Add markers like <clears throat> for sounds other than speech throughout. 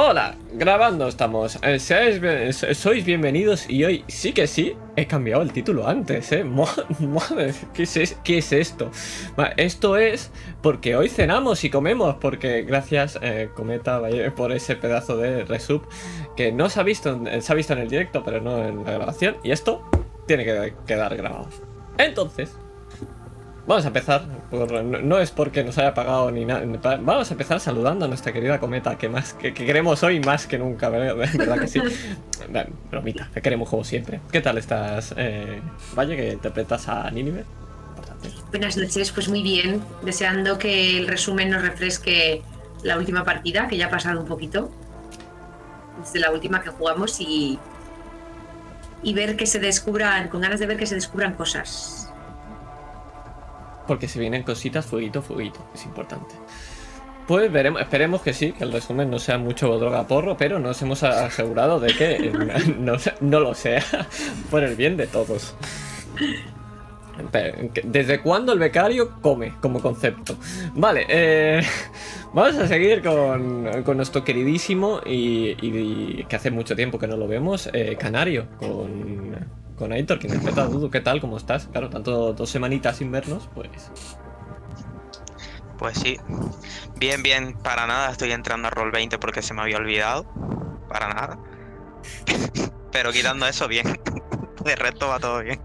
Hola, grabando estamos. Eh, sois bienvenidos y hoy sí que sí he cambiado el título antes, ¿eh? <laughs> ¿qué es, esto? Esto es porque hoy cenamos y comemos, porque gracias, eh, Cometa, por ese pedazo de resub que no se ha visto, se ha visto en el directo, pero no en la grabación. Y esto tiene que quedar grabado. Entonces, Vamos a empezar, por- no, no es porque nos haya pagado ni nada, vamos a empezar saludando a nuestra querida Cometa, que más que, que queremos hoy más que nunca, ¿verdad, <laughs> ¿Verdad que sí? <laughs> Bromita, te queremos como siempre. ¿Qué tal estás, eh, Valle, que interpretas a Nínive? Buenas noches, pues muy bien, deseando que el resumen nos refresque la última partida, que ya ha pasado un poquito, desde la última que jugamos y, y ver que se descubran, con ganas de ver que se descubran cosas. Porque se vienen cositas, fueguito, fueguito, es importante. Pues veremos, esperemos que sí, que el resumen no sea mucho droga porro, pero nos hemos asegurado de que eh, <laughs> no, no lo sea <laughs> por el bien de todos. ¿Desde cuándo el becario come como concepto? Vale, eh, <laughs> vamos a seguir con, con nuestro queridísimo y, y que hace mucho tiempo que no lo vemos, eh, Canario, con, con Aitor, que interpreta a Dudu. ¿Qué tal? ¿Cómo estás? Claro, tanto dos semanitas sin vernos, pues... Pues sí. Bien, bien, para nada estoy entrando a Roll 20 porque se me había olvidado. Para nada. <laughs> Pero quitando eso, bien. <laughs> De resto va todo bien.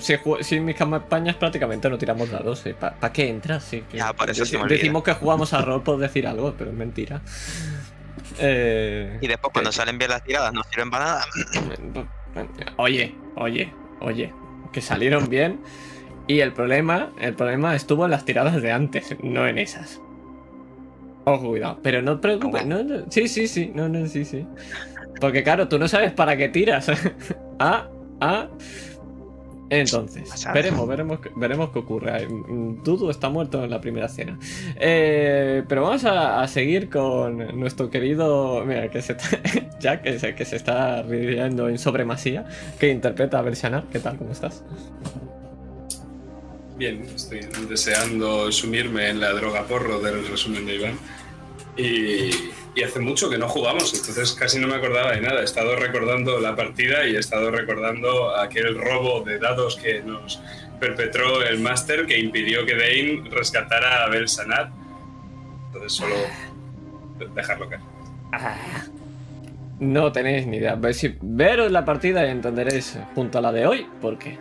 Si, ju- si en mis campañas prácticamente no tiramos dados, ¿eh? ¿para qué entras? Sí, que- Ya, por eso se me. Decimos que jugamos a rol por decir algo, pero es mentira. Eh, Y después cuando que- salen bien las tiradas no sirven para nada. Oye, oye, oye, que salieron bien. Y el problema, el problema estuvo en las tiradas de antes, no en esas. Ojo, cuidado. Pero no te preocupes. No, sí, sí, sí. No, no, sí, sí. Porque claro, tú no sabes para qué tiras. <laughs> ah, ah. Entonces, veremos, veremos, qué- veremos qué ocurre. Mm, Dudu está muerto en la primera escena. Eh, pero vamos a, a seguir con nuestro querido. Mira, que se está- <laughs> Jack, que se, que se está riendo en sobremasía, que interpreta a Bershana. ¿Qué tal? ¿Cómo estás? Bien, estoy deseando sumirme en la droga porro del resumen de Iván. Y, hace mucho que no jugamos, entonces casi no me acordaba de nada. He estado recordando la partida y he estado recordando aquel robo de dados que nos perpetró el máster que impidió que Dane rescatara a Bel Sanat. Entonces solo dejarlo caer. No tenéis ni idea. Ve- si- Veros la partida y entenderéis junto a la de hoy por qué.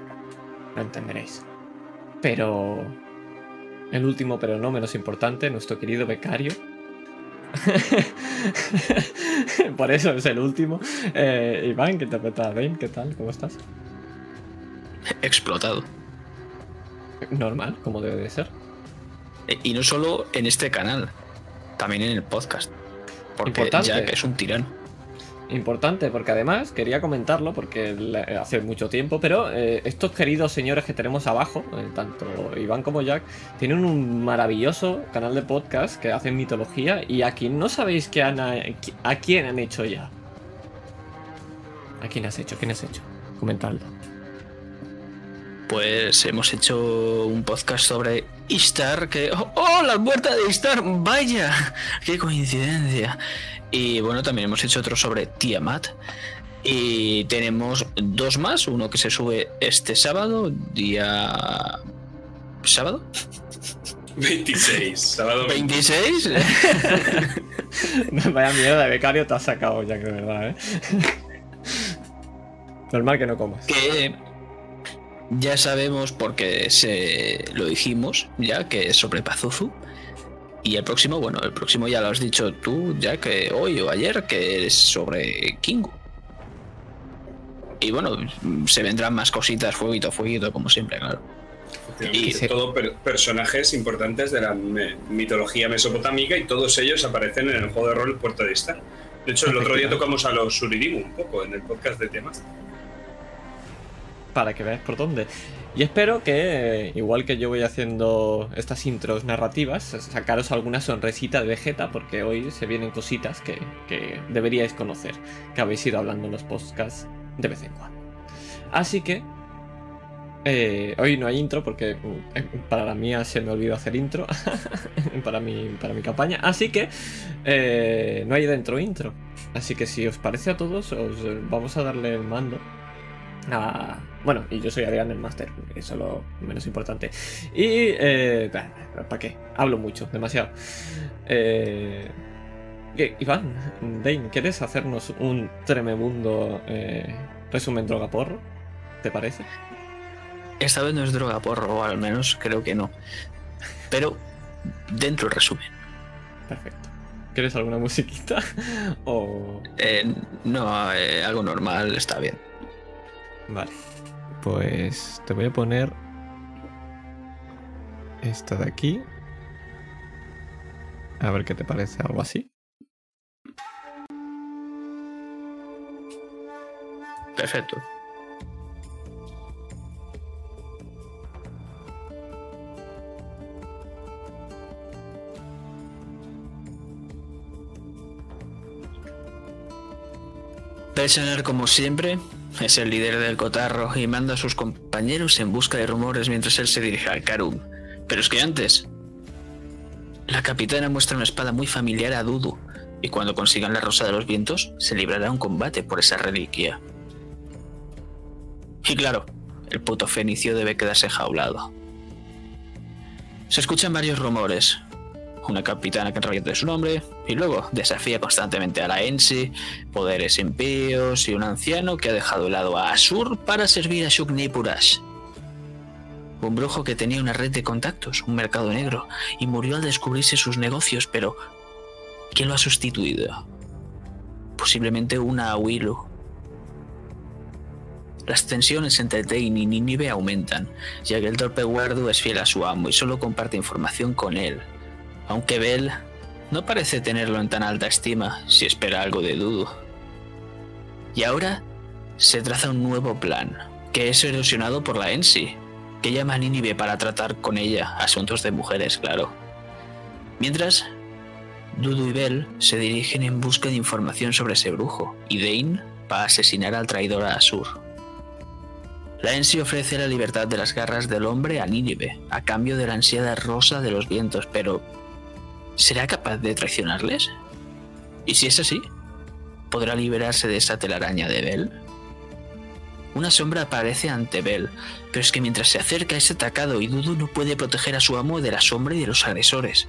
Lo entenderéis. Pero. El último, pero no menos importante, nuestro querido becario. <laughs> por eso es el último. Eh, Iván, que interpreta a Bane, ¿qué tal? ¿Cómo estás? explotado. Normal, como debe de ser. E- Y no solo en este canal, también en el podcast. Porque Importante. Jack es un tirano. Importante, porque además quería comentarlo porque hace mucho tiempo, pero eh, estos queridos señores que tenemos abajo, eh, tanto Iván como Jack, tienen un maravilloso canal de podcast que hacen mitología y aquí no sabéis qué han, a, quién han hecho ya. ¿A quién has hecho? ¿Quién has hecho? Comentadlo. Pues hemos hecho un podcast sobre Istar, que... ¡Oh, oh, la muerta de Istar! ¡Vaya! ¡Qué coincidencia! Y bueno, también hemos hecho otro sobre Tiamat. Y tenemos dos más, uno que se sube este sábado, día... ¿Sábado? 26, sábado 26. <laughs> Vaya mierda de becario te has sacado, Jack, de verdad, ¿eh? <laughs> Normal que no comas. que ya sabemos porque se lo dijimos ya que es sobre Pazuzu y el próximo bueno el próximo ya lo has dicho tú ya que hoy o ayer que es sobre Kingu y bueno se vendrán más cositas fueguito fueguito como siempre claro Y todo per- personajes importantes de la me- mitología mesopotámica y todos ellos aparecen en el juego de rol Puerto de Istar. De hecho, el <laughs> otro día tocamos a los Suririmu un poco en el podcast de temas. Para que veáis por dónde. Y espero que, igual que yo voy haciendo estas intros narrativas, sacaros alguna sonrisita de Vegeta, porque hoy se vienen cositas que, que deberíais conocer, que habéis ido hablando en los podcasts de vez en cuando. Así que, Eh, hoy no hay intro porque mm, para la mía se me olvidó hacer intro <laughs> para, mi, para mi campaña. Así que eh, no hay dentro intro. Así que si os parece a todos, os vamos a darle el mando. A... Bueno, y yo soy Adrián el Master, eso es lo menos importante. Y... Eh, ¿Para qué? Hablo mucho, demasiado. Eh, Iván, Dane, ¿quieres hacernos un tremebundo eh, resumen droga porro? ¿Te parece? Esta vez no es droga porro, o al menos creo que no. Pero dentro del resumen. Perfecto. ¿Quieres alguna musiquita? <laughs> o... Eh, no, eh, algo normal está bien. Vale. Pues te voy a poner esta de aquí. A ver qué te parece, algo así. Perfecto. Pelsener, como siempre, es el líder del cotarro y manda a sus compañeros en busca de rumores mientras él se dirige al Karum. Pero es que antes, la capitana muestra una espada muy familiar a Dudu, y cuando consigan la Rosa de los Vientos, se librará un combate por esa reliquia. Y claro, el puto fenicio debe quedarse jaulado. Se escuchan varios rumores, una capitana que enrolla de su nombre, y luego desafía constantemente a la Ensi, poderes impíos y un anciano que ha dejado de lado a Asur para servir a Shuknipurash. Un brujo que tenía una red de contactos, un mercado negro, y murió al descubrirse sus negocios, pero ¿quién lo ha sustituido? Posiblemente una Awilu. Las tensiones entre Dane y Ninive aumentan, ya que el torpe Wardu es fiel a su amo y solo comparte información con él, aunque Bell no parece tenerlo en tan alta estima si espera algo de Dudu. Y ahora se traza un nuevo plan, que es erosionado por la Ensi, que llama a Nínive para tratar con ella asuntos de mujeres, claro. Mientras, Dudu y Bell se dirigen en busca de información sobre ese brujo, y Dane va a asesinar al traidor a Asur. La Ensi ofrece la libertad de las garras del hombre a Nínive, a cambio de la ansiada rosa de los vientos, pero ¿será capaz de traicionarles? Y si es así, ¿podrá liberarse de esa telaraña de Bell? Una sombra aparece ante Bell, pero es que mientras se acerca es atacado y Dudu no puede proteger a su amo de la sombra y de los agresores.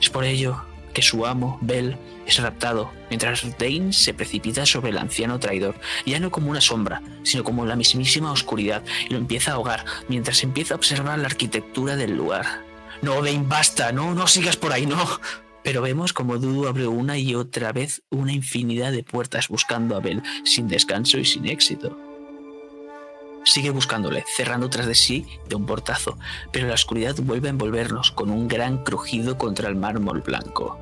Es por ello que su amo, Bell, es raptado, mientras Dane se precipita sobre el anciano traidor, ya no como una sombra, sino como la mismísima oscuridad, y lo empieza a ahogar, mientras empieza a observar la arquitectura del lugar. No, Dane, basta, no, no sigas por ahí, no. Pero vemos como Dudu abre una y otra vez una infinidad de puertas buscando a Bell, sin descanso y sin éxito. Sigue buscándole, cerrando tras de sí de un portazo, pero la oscuridad vuelve a envolvernos con un gran crujido contra el mármol blanco.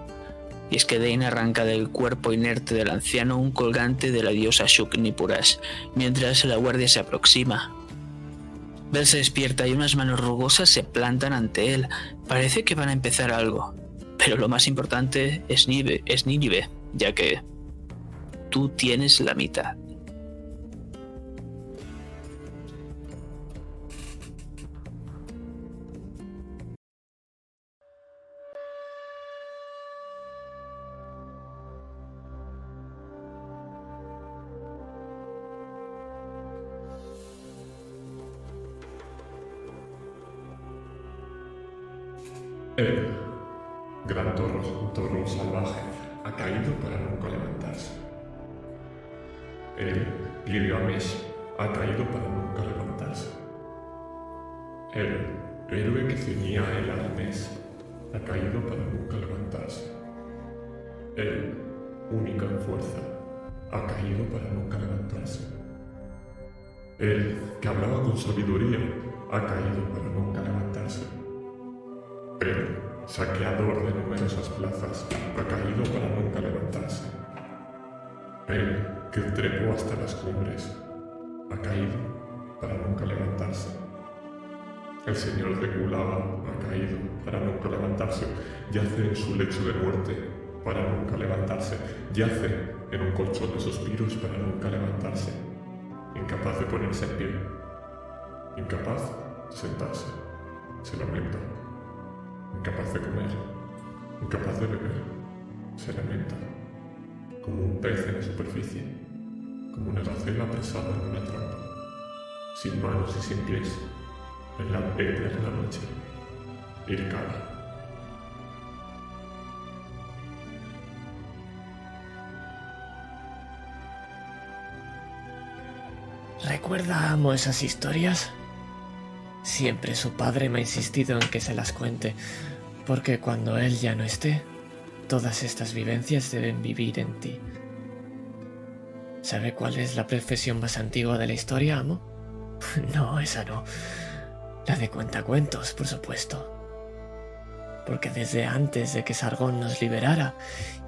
Y es que Dane arranca del cuerpo inerte del anciano un colgante de la diosa Shuknipurash, mientras la guardia se aproxima. Bell se despierta y unas manos rugosas se plantan ante él. Parece que van a empezar algo. Pero lo más importante es Nínive, es ya que tú tienes la mitad. El gran toro, toro salvaje ha caído para nunca levantarse. El Gilgamesh ha caído para nunca levantarse. El héroe que ceñía el arnés ha caído para nunca levantarse. El único en fuerza ha caído para nunca levantarse. El que hablaba con sabiduría ha caído para nunca levantarse. El saqueador de numerosas plazas ha caído para nunca levantarse. El que trepó hasta las cumbres ha caído para nunca levantarse. El señor de Kulava ha caído para nunca levantarse. Yace en su lecho de muerte para nunca levantarse. Yace en un colchón de suspiros para nunca levantarse. Incapaz de ponerse en pie. Incapaz de sentarse. Se lamenta. Incapaz de comer. Incapaz de beber. Se lamenta. Como un pez en la superficie. Como una gacela apresada en una trampa. Sin manos y sin pies. En la eterna noche. Irkala. ¿Recuerda amo esas historias? Siempre su padre me ha insistido en que se las cuente, porque cuando él ya no esté, todas estas vivencias deben vivir en ti. ¿Sabe cuál es la profesión más antigua de la historia, amo? <laughs> No, esa no. La de cuentacuentos, por supuesto. Porque desde antes de que Sargón nos liberara,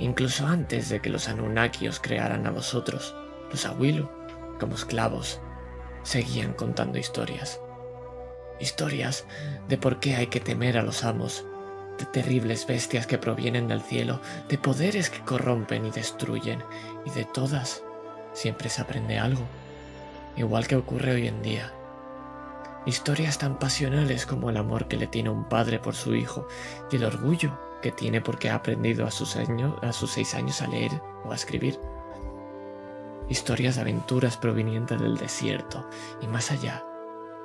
incluso antes de que los Anunnakios crearan a vosotros, los Awilu, como esclavos, seguían contando historias. Historias de por qué hay que temer a los amos, de terribles bestias que provienen del cielo, de poderes que corrompen y destruyen, y de todas siempre se aprende algo, igual que ocurre hoy en día. Historias tan pasionales como el amor que le tiene un padre por su hijo y el orgullo que tiene porque ha aprendido a sus, seis años a leer o a escribir. Historias de aventuras provenientes del desierto y más allá,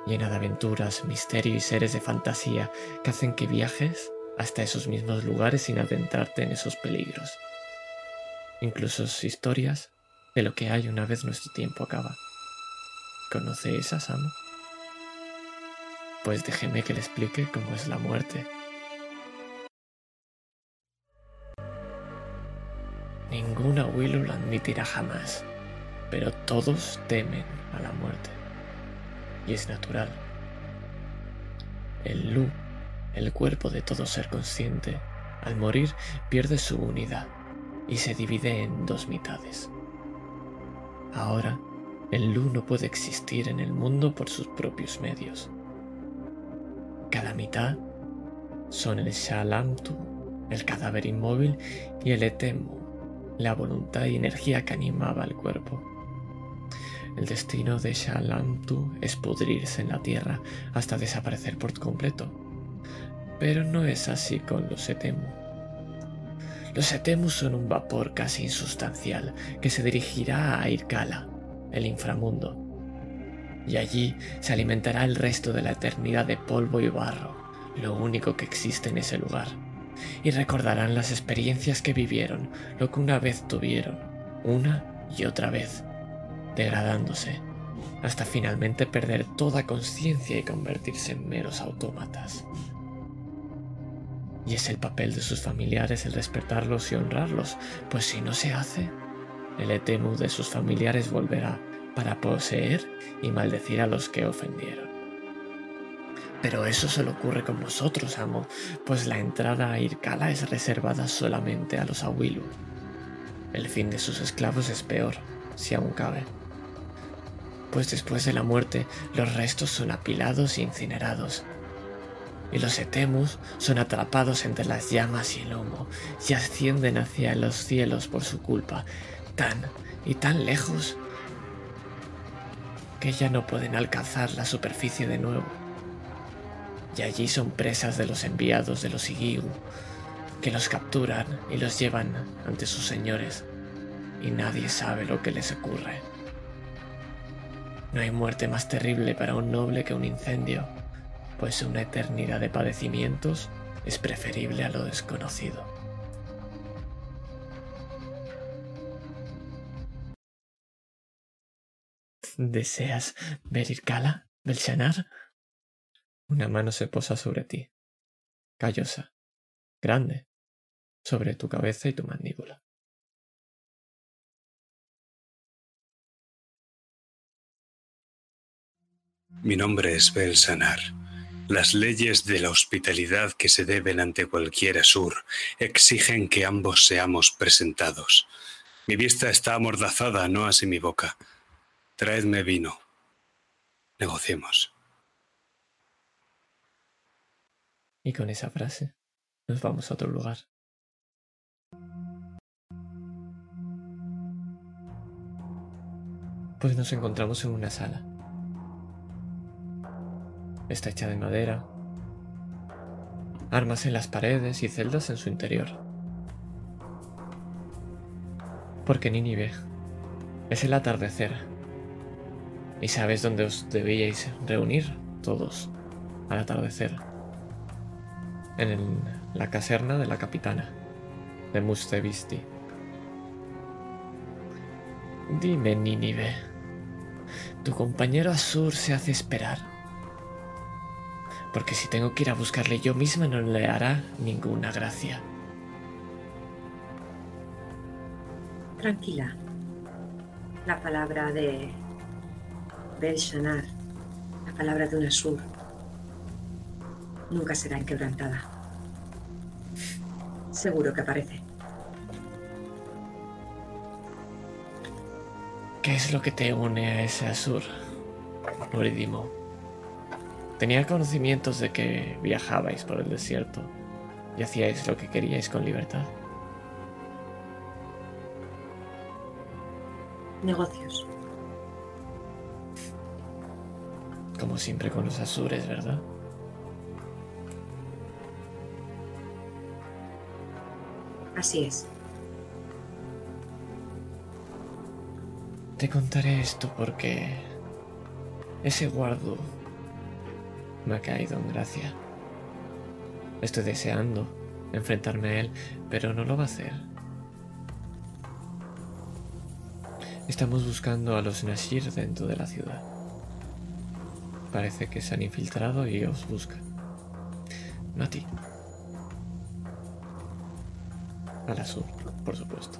llena de aventuras, misterio y seres de fantasía que hacen que viajes hasta esos mismos lugares sin adentrarte en esos peligros. Incluso historias de lo que hay una vez nuestro tiempo acaba. ¿Conoce esas, amo? Pues déjeme que le explique cómo es la muerte. Ninguna Willow lo admitirá jamás, pero todos temen a la muerte. Y es natural. El Lu, el cuerpo de todo ser consciente, al morir pierde su unidad y se divide en dos mitades. Ahora, el Lu no puede existir en el mundo por sus propios medios. Cada mitad son el Shalamtu, el cadáver inmóvil, y el Etemu, la voluntad y energía que animaba el cuerpo. El destino de Shalamtu es pudrirse en la tierra hasta desaparecer por completo. Pero no es así con los Etemu. Los Etemu son un vapor casi insustancial que se dirigirá a Irkala, el inframundo, y allí se alimentará el resto de la eternidad de polvo y barro, lo único que existe en ese lugar, y recordarán las experiencias que vivieron, lo que una vez tuvieron, una y otra vez, degradándose, hasta finalmente perder toda conciencia y convertirse en meros autómatas. Y es el papel de sus familiares el despertarlos y honrarlos, pues si no se hace, el Etemu de sus familiares volverá para poseer y maldecir a los que ofendieron. Pero eso solo ocurre con vosotros, amo, pues la entrada a Irkala es reservada solamente a los Awilu. El fin de sus esclavos es peor, si aún cabe. Pues después de la muerte, los restos son apilados e incinerados. Y los etemus son atrapados entre las llamas y el humo y ascienden hacia los cielos por su culpa, tan y tan lejos que ya no pueden alcanzar la superficie de nuevo. Y allí son presas de los enviados de los Igigu, que los capturan y los llevan ante sus señores, y nadie sabe lo que les ocurre. No hay muerte más terrible para un noble que un incendio, pues una eternidad de padecimientos es preferible a lo desconocido. ¿Deseas ver Irkala, Belshanar? Una mano se posa sobre ti, callosa, grande, sobre tu cabeza y tu mandíbula. Mi nombre es Belsanar. Las leyes de la hospitalidad que se deben ante cualquier Asur exigen que ambos seamos presentados. Mi vista está amordazada, no así mi boca. Traedme vino. Negociemos. Y con esa frase nos vamos a otro lugar. Pues nos encontramos en una sala. Está hecha de madera. Armas en las paredes y celdas en su interior. Porque Nínive es el atardecer. ¿Y sabes dónde os debíais reunir todos al atardecer? En la caserna de la capitana de Mustevisti. Dime, Nínive. Tu compañero Azur se hace esperar. Porque si tengo que ir a buscarle yo misma no le hará ninguna gracia. Tranquila. La palabra de Belshanar, la palabra de un Asur, nunca será inquebrantada. Seguro que aparece. ¿Qué es lo que te une a ese Azur, Uridimo? Tenía conocimientos de que viajabais por el desierto y hacíais lo que queríais con libertad. Negocios. Como siempre con los Azures, ¿verdad? Así es. Te contaré esto porque ese guardo me ha caído en gracia. Estoy deseando enfrentarme a él, pero no lo va a hacer. Estamos buscando a los Nashir dentro de la ciudad. Parece que se han infiltrado y os buscan. No a ti. Al azul, por supuesto.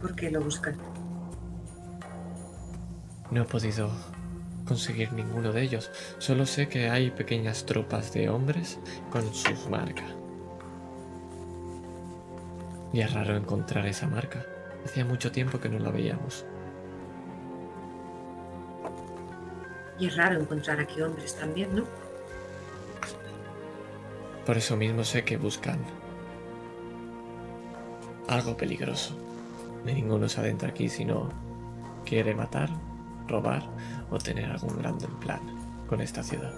¿Por qué lo buscan? No he podido conseguir ninguno de ellos. Solo sé que hay pequeñas tropas de hombres con sus marcas. Y es raro encontrar esa marca. Hacía mucho tiempo que no la veíamos. Y es raro encontrar aquí hombres también, ¿no? Por eso mismo sé que buscan algo peligroso. Ni ninguno se adentra aquí si no quiere matar, robar o tener algún grande plan con esta ciudad.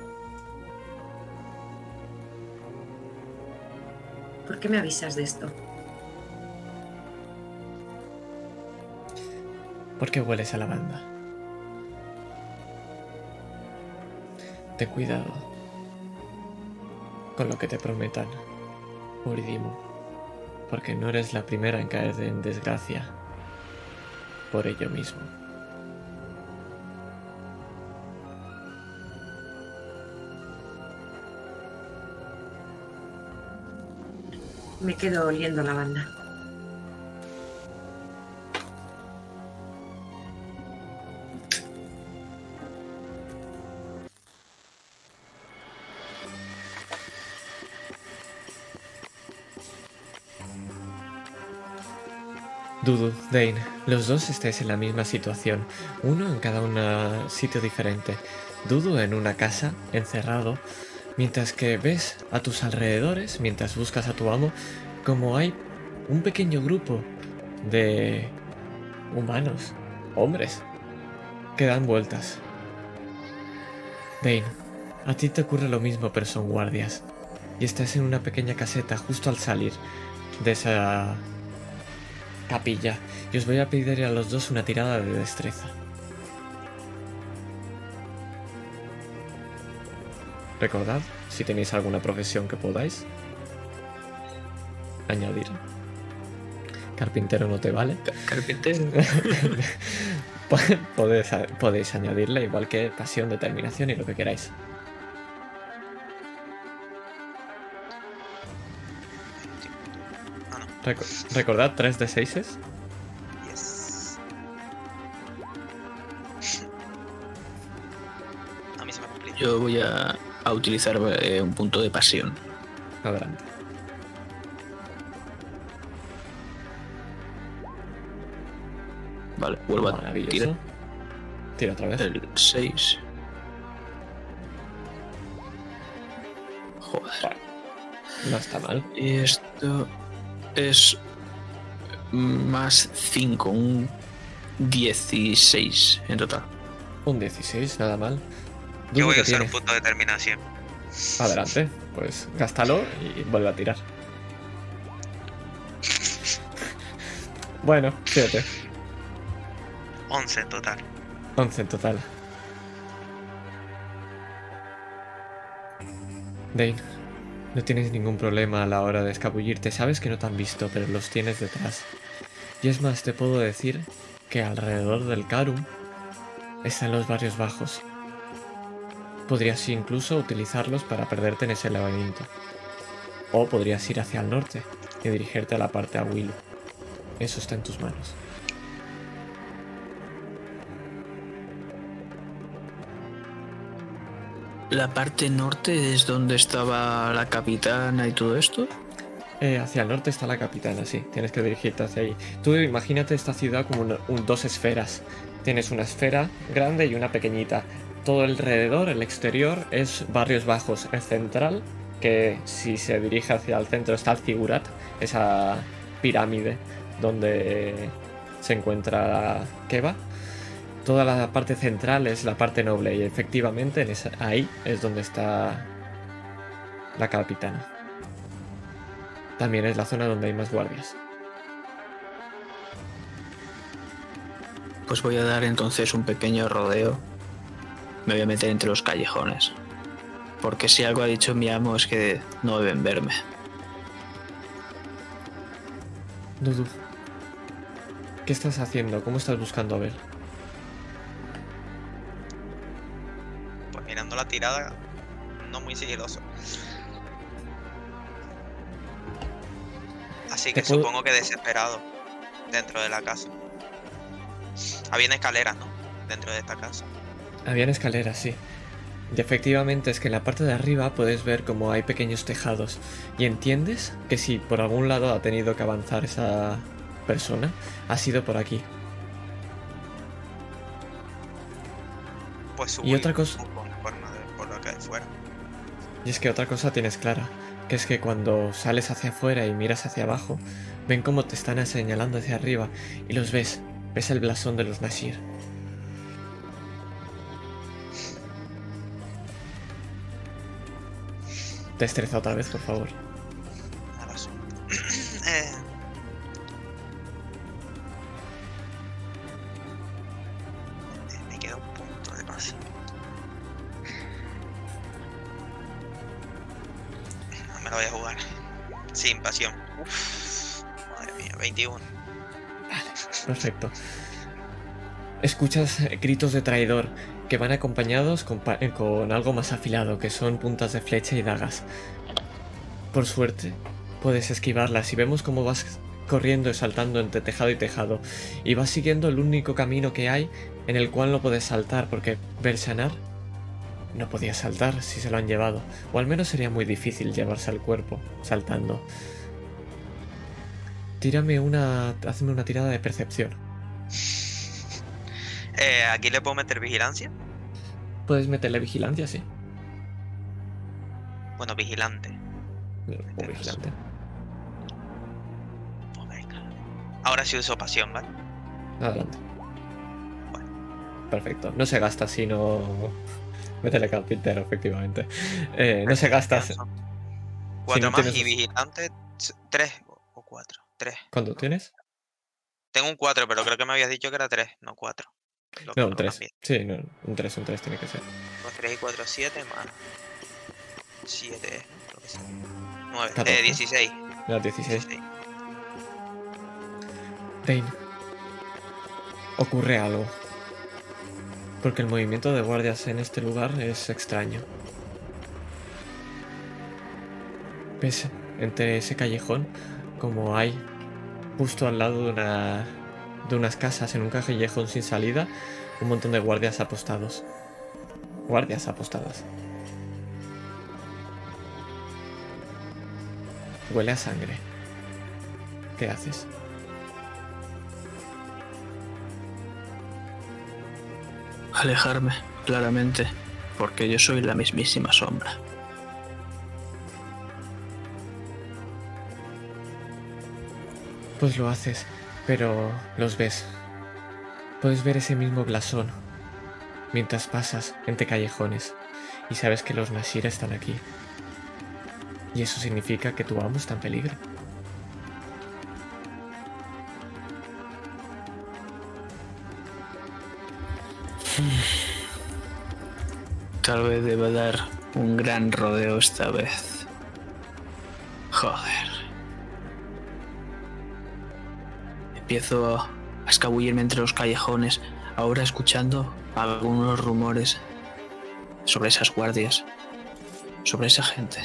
¿Por qué me avisas de esto? ¿Por qué hueles a lavanda? Ten cuidado con lo que te prometan, Uridimo, porque no eres la primera en caer en desgracia por ello mismo. Me quedo oliendo la banda. Dudu, Dane, los dos estáis en la misma situación, uno en cada un sitio diferente. Dudu en una casa, encerrado, mientras que ves a tus alrededores, mientras buscas a tu amo, como hay un pequeño grupo de humanos, hombres, que dan vueltas. Dane, a ti te ocurre lo mismo, pero son guardias. Y estás en una pequeña caseta justo al salir de esa capilla. Y os voy a pedir a los dos una tirada de destreza. Recordad, si tenéis alguna profesión que podáis añadir. Carpintero no te vale. Carpintero. <laughs> podéis, podéis añadirle igual que pasión, determinación y lo que queráis. Ah. Reco- recordad 3 de 6 es. Yes. <laughs> A mí se me complica. Yo voy a, a utilizar eh, un punto de pasión. Adelante. Vale, vuelvo a tirar Tira otra vez. el 6. Joder. No está mal. Y esto es más 5, un 16 en total. Un 16, nada mal. Yo voy ¿qué a usar un punto de determinación. Adelante, pues gástalo y vuelve a tirar. Bueno, fíjate. 11 en total. 11 en total. Dane, no tienes ningún problema a la hora de escabullirte. Sabes que no te han visto, pero los tienes detrás. Y es más, te puedo decir que alrededor del Karum están los barrios bajos. Podrías incluso utilizarlos para perderte en ese laberinto. O podrías ir hacia el norte y dirigirte a la parte a Willow. Eso está en tus manos. La parte norte es donde estaba la capitana y todo esto. Eh, hacia el norte está la capitana, sí. Tienes que dirigirte hacia ahí. Tú imagínate esta ciudad como un- dos esferas. Tienes una esfera grande y una pequeñita. Todo alrededor, el exterior, es barrios bajos. El central, que si se dirige hacia el centro está el Figurat, esa pirámide donde se encuentra Keba. Toda la parte central es la parte noble y efectivamente en ahí es donde está la capitana. También es la zona donde hay más guardias. Pues voy a dar entonces un pequeño rodeo. Me voy a meter entre los callejones. Porque si algo ha dicho mi amo es que no deben verme. Dudu, ¿qué estás haciendo? ¿Cómo estás buscando a ver? Pues mirando la tirada, no muy sigiloso. Así que puedo- supongo que desesperado dentro de la casa. Habían escaleras, ¿no? Dentro de esta casa. Habían escaleras, sí. Y efectivamente es que en la parte de arriba puedes ver como hay pequeños tejados. Y entiendes que si por algún lado ha tenido que avanzar esa persona, ha sido por aquí. Pues Y otra cosa- por, por fuera. Y es que otra cosa tienes clara, que es que cuando sales hacia afuera y miras hacia abajo, ven cómo te están señalando hacia arriba y los ves. Ves el blasón de los Nashir. Destreza otra vez, por favor. <clears throat> Eh, Me queda un punto de pasión. No me lo voy a jugar. Sin pasión. Uf, madre mía, 21. Perfecto. Escuchas eh, gritos de traidor que van acompañados eh, con algo más afilado, que son puntas de flecha y dagas. Por suerte, puedes esquivarlas y vemos cómo vas corriendo y saltando entre tejado y tejado. Y vas siguiendo el único camino que hay en el cual no puedes saltar, porque Bersanar no podía saltar si se lo han llevado. O al menos sería muy difícil llevarse al cuerpo saltando. Tírame una. Hazme una tirada de percepción. Eh, aquí le puedo meter vigilancia. Puedes meterle vigilancia, sí. Bueno, vigilante. O vigilante. Pues venga. Ahora sí uso pasión, ¿vale? Adelante. Perfecto. No se gasta si no. Métele carpintero, efectivamente. Eh, no se gasta. si- Cuatro no más tienes- y vigilante, tres o cuatro. Tres. ¿Cuánto tienes? Tengo un cuatro, pero creo que me habías dicho que era tres, no cuatro. Lo- No, un 3. cambié. Sí, no, un 3, un 3 tiene que ser. Dos, tres y cuatro, siete más. Siete, creo que sí. Nueve. Catorce. Eh, dieciséis. Era 16. Dieciséis. Dane. Ocurre algo. Porque el movimiento de guardias en este lugar es extraño. ¿Ves entre ese callejón como hay justo al lado de una de unas casas en un callejón sin salida un montón de guardias apostados. Guardias apostadas. Huele a sangre. ¿Qué haces? Alejarme, claramente, porque yo soy la mismísima sombra. Pues lo haces, pero los ves. Puedes ver ese mismo blasón mientras pasas entre callejones. Y sabes que los Nashir están aquí. Y eso significa que tu amo está en peligro. <sighs> Tal vez deba dar un gran rodeo esta vez. Joder. Empiezo a escabullirme entre los callejones, ahora escuchando algunos rumores sobre esas guardias, sobre esa gente.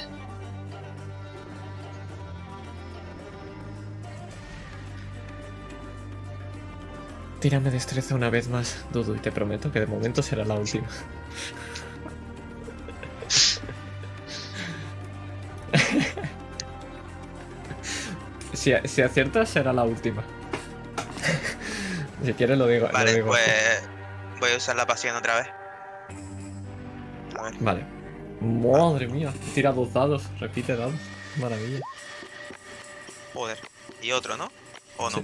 Tírame destreza una vez más, Dudu, y te prometo que de momento será la última. <laughs> si, si aciertas, será la última. Si quieres lo digo. lo digo. pues voy a usar la pasión otra vez. A ver, Vale. Madre mía, tira dos dados, repite dados. Maravilla. joder. Y otro, ¿no? ¿O no? Sí.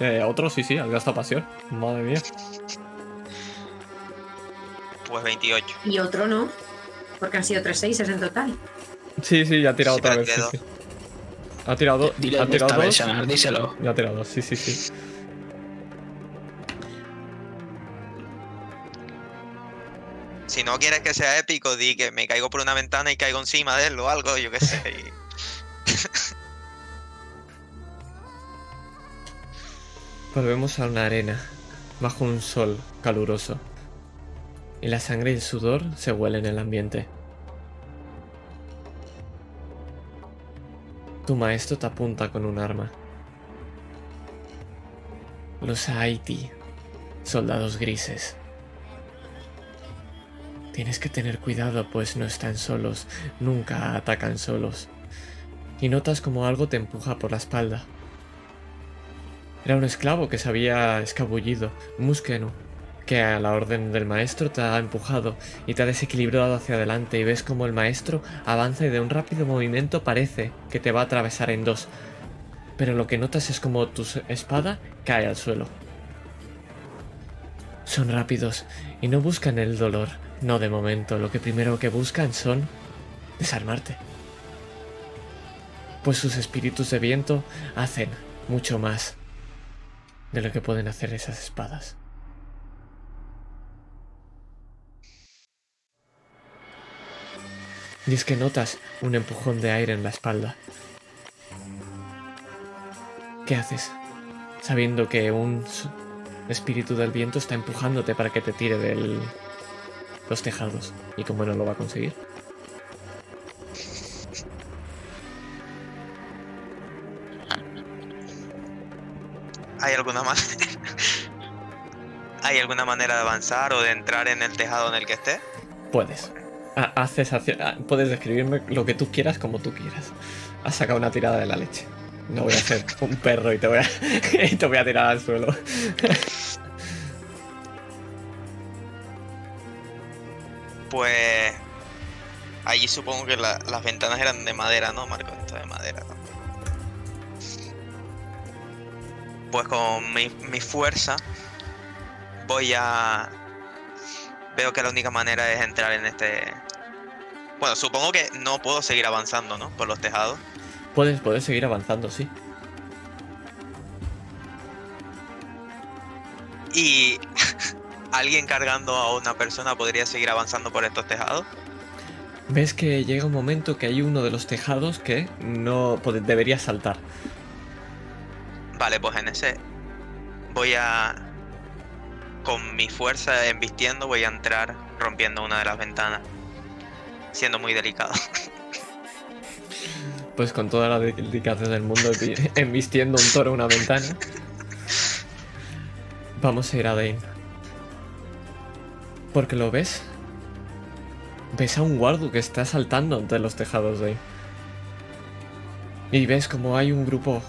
Eh, otro, sí, sí, has gastado pasión. Madre mía. Pues 28. Y otro no, porque han sido tres seises en total. Sí, sí, ya ha tirado Sí, otra vez. Sí, sí. Ha tirado, Dile ha tirado vez, dos. Shanar, díselo. Ya ha tirado dos, sí, sí, sí. Si no quieres que sea épico, di que me caigo por una ventana y caigo encima de él o algo, yo qué sé. <laughs> Volvemos a una arena, bajo un sol caluroso. Y la sangre y el sudor se huelen en el ambiente. Tu maestro te apunta con un arma. Los Haiti, soldados grises. Tienes que tener cuidado, pues no están solos, nunca atacan solos. Y notas como algo te empuja por la espalda. Era un esclavo que se había escabullido, Muskenu, que a la orden del maestro te ha empujado y te ha desequilibrado hacia adelante y ves como el maestro avanza y de un rápido movimiento parece que te va a atravesar en dos. Pero lo que notas es como tu espada cae al suelo. Son rápidos y no buscan el dolor, no de momento, lo que primero que buscan son desarmarte. Pues sus espíritus de viento hacen mucho más de lo que pueden hacer esas espadas. Y es que notas un empujón de aire en la espalda. ¿Qué haces? Sabiendo que un espíritu del viento está empujándote para que te tire de los tejados. ¿Y cómo no lo va a conseguir? ¿Hay alguna manera? <laughs> ¿Hay alguna manera de avanzar o de entrar en el tejado en el que esté? Puedes. Ha- Haces puedes describirme lo que tú quieras como tú quieras. Has sacado una tirada de la leche. No voy a ser un perro y te voy a, <laughs> y te voy a tirar al suelo. <laughs> Pues allí supongo que la- las ventanas eran de madera, ¿no, Marco? Esto de madera. ¿no? Pues con mi, mi fuerza voy a... Veo que la única manera es entrar en este... Bueno, supongo que no puedo seguir avanzando, ¿no? Por los tejados. Puedes, puedes seguir avanzando, sí. Y alguien cargando a una persona podría seguir avanzando por estos tejados. Ves que llega un momento que hay uno de los tejados que no debería saltar. Vale, pues en ese voy a... Con mi fuerza embistiendo voy a entrar rompiendo una de las ventanas. Siendo muy delicado. <laughs> Pues con toda la dedicación del mundo <laughs> embistiendo un toro una ventana. Vamos a ir a Dane. Porque lo ves. Ves a un guardu que está saltando entre los tejados de ahí. Y ves como hay un grupo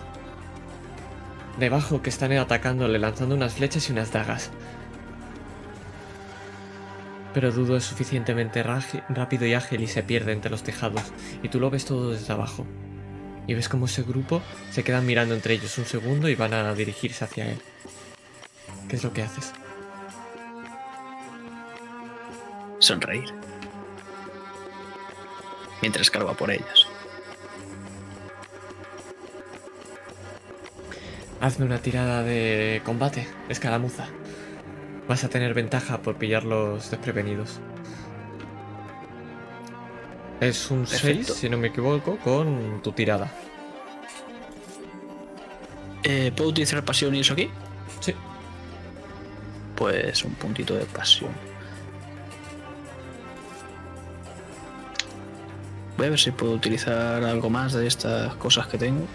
debajo que están atacándole, lanzando unas flechas y unas dagas. Pero Dudo es suficientemente rápido y ágil y se pierde entre los tejados. Y tú lo ves todo desde abajo. Y ves como ese grupo se quedan mirando entre ellos un segundo y van a dirigirse hacia él. ¿Qué es lo que haces? Sonreír. mientras cargo a por ellas. Hazme una tirada de combate, escaramuza. Vas a tener ventaja por pillarlos desprevenidos. Es un 6, Perfecto. si no me equivoco, con tu tirada. Eh, ¿Puedo utilizar pasión y eso aquí? Sí. Pues un puntito de pasión. Voy a ver si puedo utilizar algo más de estas cosas que tengo.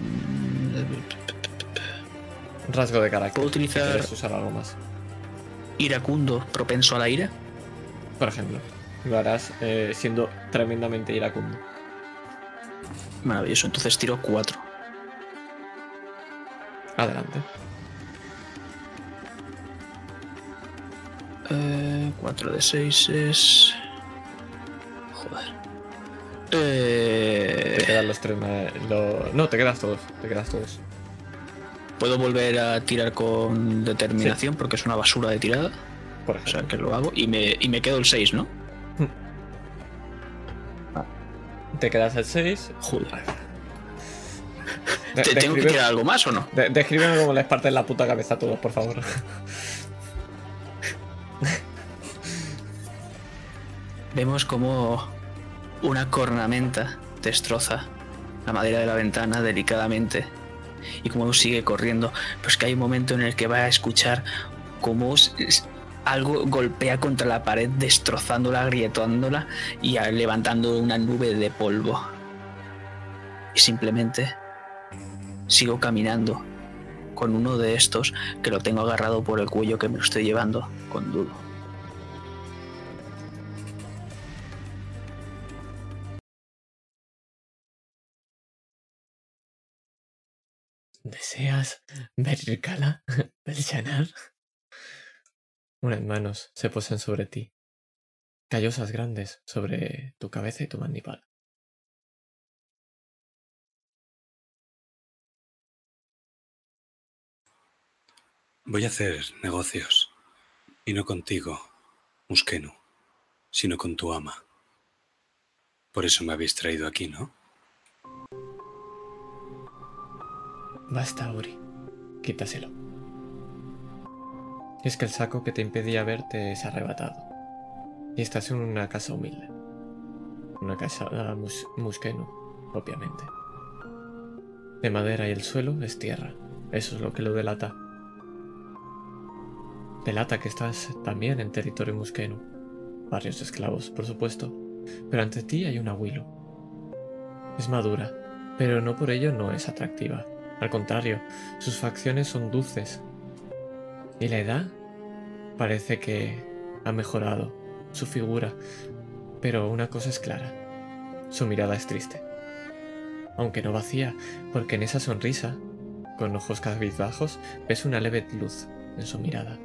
Rasgo de carácter. ¿Puedo utilizar- usar algo más. Iracundo, propenso a la ira. Por ejemplo, lo harás eh, siendo tremendamente iracundo. Maravilloso, entonces tiro 4. Adelante. 4 de 6 es. Joder. Eh, Te quedan los tres. lo- No, te quedas todos. Te quedas todos. Puedo volver a tirar con determinación porque es una basura de tirada. Por O sea que lo hago y me, y me quedo el 6, ¿no? Te quedas el 6. Joder. De- <laughs> ¿Te- ¿Tengo que tirar algo más o no? de- descríbeme cómo les parten la puta cabeza a todos, por favor. Vemos como una cornamenta destroza la madera de la ventana delicadamente y como sigue corriendo. Pues que hay un momento en el que va a escuchar cómo algo golpea contra la pared destrozándola, agrietándola y levantando una nube de polvo. Y simplemente sigo caminando con uno de estos que lo tengo agarrado por el cuello que me lo estoy llevando con dudo. ¿Deseas ver Kala? Belchanar? <laughs> Unas manos se posan sobre ti. Callosas grandes sobre tu cabeza y tu mandíbula. Voy a hacer negocios. Y no contigo, Muskenu, sino con tu ama. Por eso me habéis traído aquí, ¿no? Basta, Uri. Quítaselo. Es que el saco que te impedía verte ha arrebatado. Y estás en una casa humilde. Una casa ah, mus muskenu, obviamente. De madera y el suelo es tierra. Eso es lo que lo delata. Delata que estás también en territorio muskenu. Varios esclavos, por supuesto. Pero ante ti hay una Willow. Es madura, pero no por ello no es atractiva. Al contrario, sus facciones son dulces. Y la edad parece que ha mejorado su figura, pero una cosa es clara. Su mirada es triste. Aunque no vacía, porque en esa sonrisa, con ojos cabizbajos, ves una leve luz en su mirada.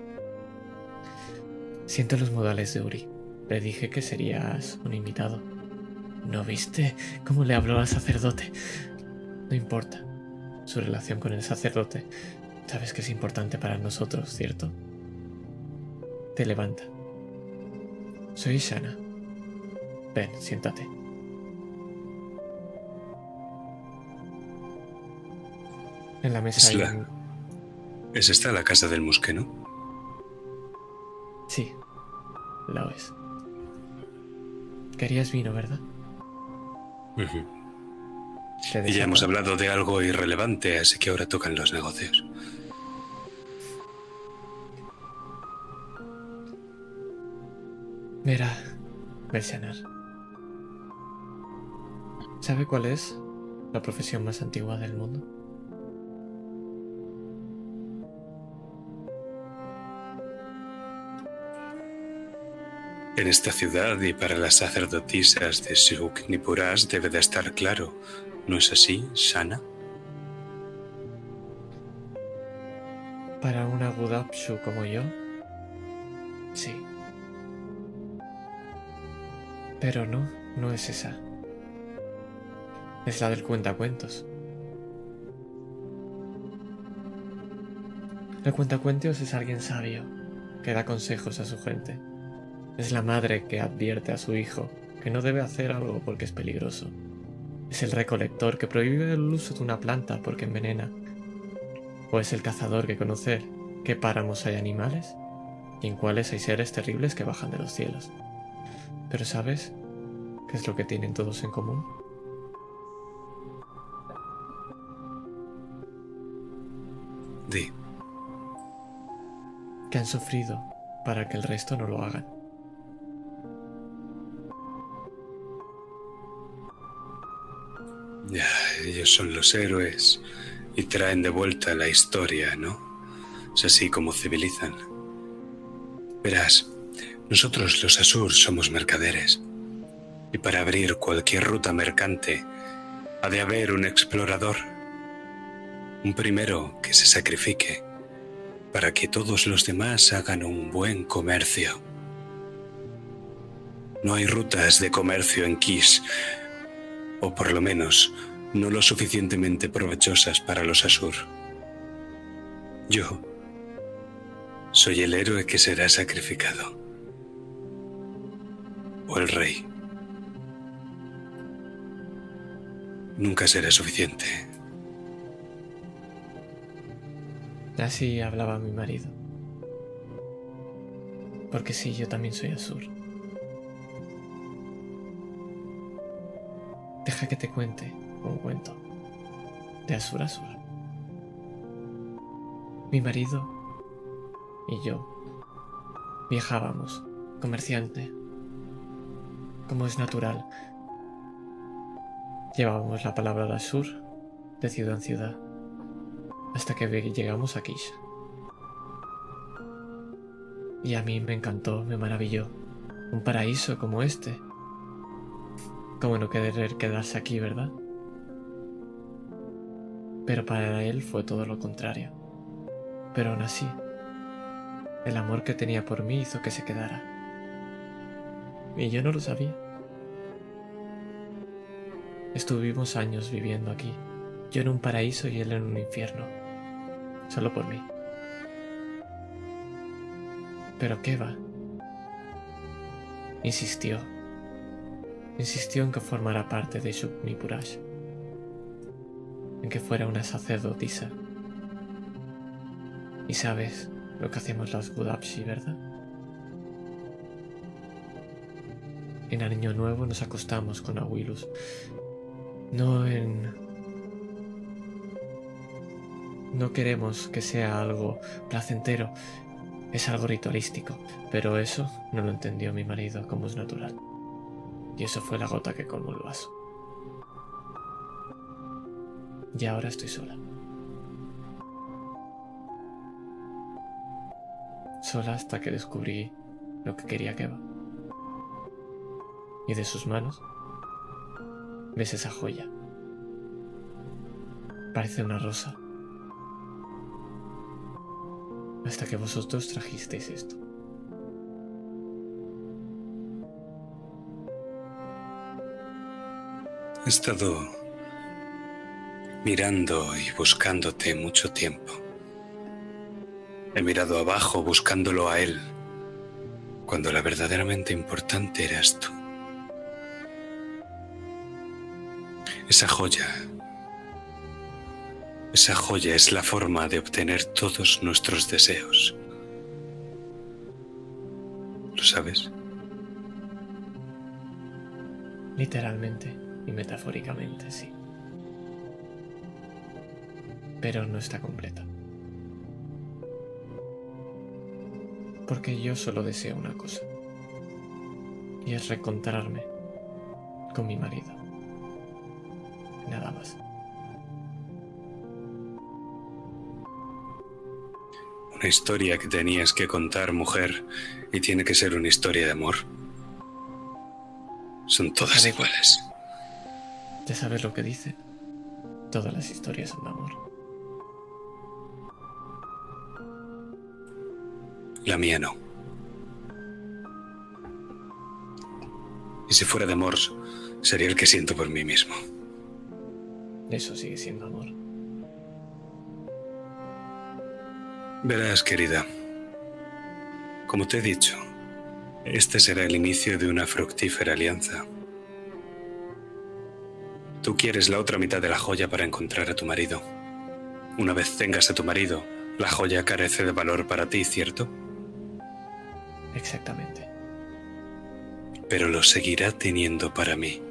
Siento los modales de Uri. Le dije que serías un invitado. ¿No viste cómo le habló al sacerdote? No importa. Su relación con el sacerdote, sabes que es importante para nosotros, ¿cierto? Te levanta. Soy Shana. Ven, siéntate. En la mesa Es hay la- un- ¿Es esta la casa del Muskenu? Sí, la es. Querías vino, ¿verdad? Y ya hemos hablado de algo irrelevante, así que ahora tocan los negocios. Mira, Belsanar. ¿Sabe cuál es la profesión más antigua del mundo? En esta ciudad y para las sacerdotisas de Shuk Nipuras debe de estar claro. ¿No es así, Shana? Para una Gudapshu como yo, sí. Pero no, no es esa. Es la del cuentacuentos. El cuentacuentos es alguien sabio que da consejos a su gente. Es la madre que advierte a su hijo que no debe hacer algo porque es peligroso. Es el recolector que prohíbe el uso de una planta porque envenena. O es el cazador que conoce qué páramos hay animales y en cuáles hay seres terribles que bajan de los cielos. Pero ¿sabes qué es lo que tienen todos en común? Di. Que han sufrido para que el resto no lo hagan. Ellos son los héroes y traen de vuelta la historia, ¿no? Es así como civilizan. Verás, nosotros los Asur somos mercaderes. Y para abrir cualquier ruta mercante ha de haber un explorador. Un primero que se sacrifique para que todos los demás hagan un buen comercio. No hay rutas de comercio en Kish, o por lo menos no lo suficientemente provechosas para los Asur. Yo soy el héroe que será sacrificado. O el rey. Nunca será suficiente. Así hablaba mi marido. Porque sí, yo también soy Azur. Deja que te cuente un cuento. De Azur a Azur. Mi marido y yo viajábamos, comerciante, como es natural. Llevábamos la palabra de Azur de ciudad en ciudad hasta que llegamos a Kish. Y a mí me encantó, me maravilló. Un paraíso como este. Como no querer quedarse aquí, ¿verdad? Pero para él fue todo lo contrario. Pero aún así, el amor que tenía por mí hizo que se quedara. Y yo no lo sabía. Estuvimos años viviendo aquí, yo en un paraíso y él en un infierno, solo por mí. Pero qué va. Insistió. Insistió en que formara parte de Shuknipurash. En que fuera una sacerdotisa. Y sabes lo que hacemos las Budapshi, ¿verdad? En Año Nuevo nos acostamos con Awilus. No en no queremos que sea algo placentero, es algo ritualístico, pero eso no lo entendió mi marido como es natural. Y eso fue la gota que colmó el vaso. Y ahora estoy sola. Sola hasta que descubrí lo que quería que va. Y de sus manos ves esa joya. Parece una rosa hasta que vosotros trajisteis esto. He estado mirando y buscándote mucho tiempo. He mirado abajo buscándolo a él, cuando la verdaderamente importante eras tú. Esa joya esa joya es la forma de obtener todos nuestros deseos. ¿Lo sabes? Literalmente y metafóricamente, sí. Pero no está completa. Porque yo solo deseo una cosa. Y es reencontrarme con mi marido. Nada más. Una historia que tenías que contar, mujer, y tiene que ser una historia de amor. Son todas iguales. Ya sabes lo que dice. Todas las historias son de amor. La mía no. Y si fuera de amor, sería el que siento por mí mismo. Eso sigue siendo amor. Verás, querida, como te he dicho, este será el inicio de una fructífera alianza. Tú quieres la otra mitad de la joya para encontrar a tu marido. Una vez tengas a tu marido, la joya carece de valor para ti, ¿cierto? Exactamente. Pero lo seguirá teniendo para mí.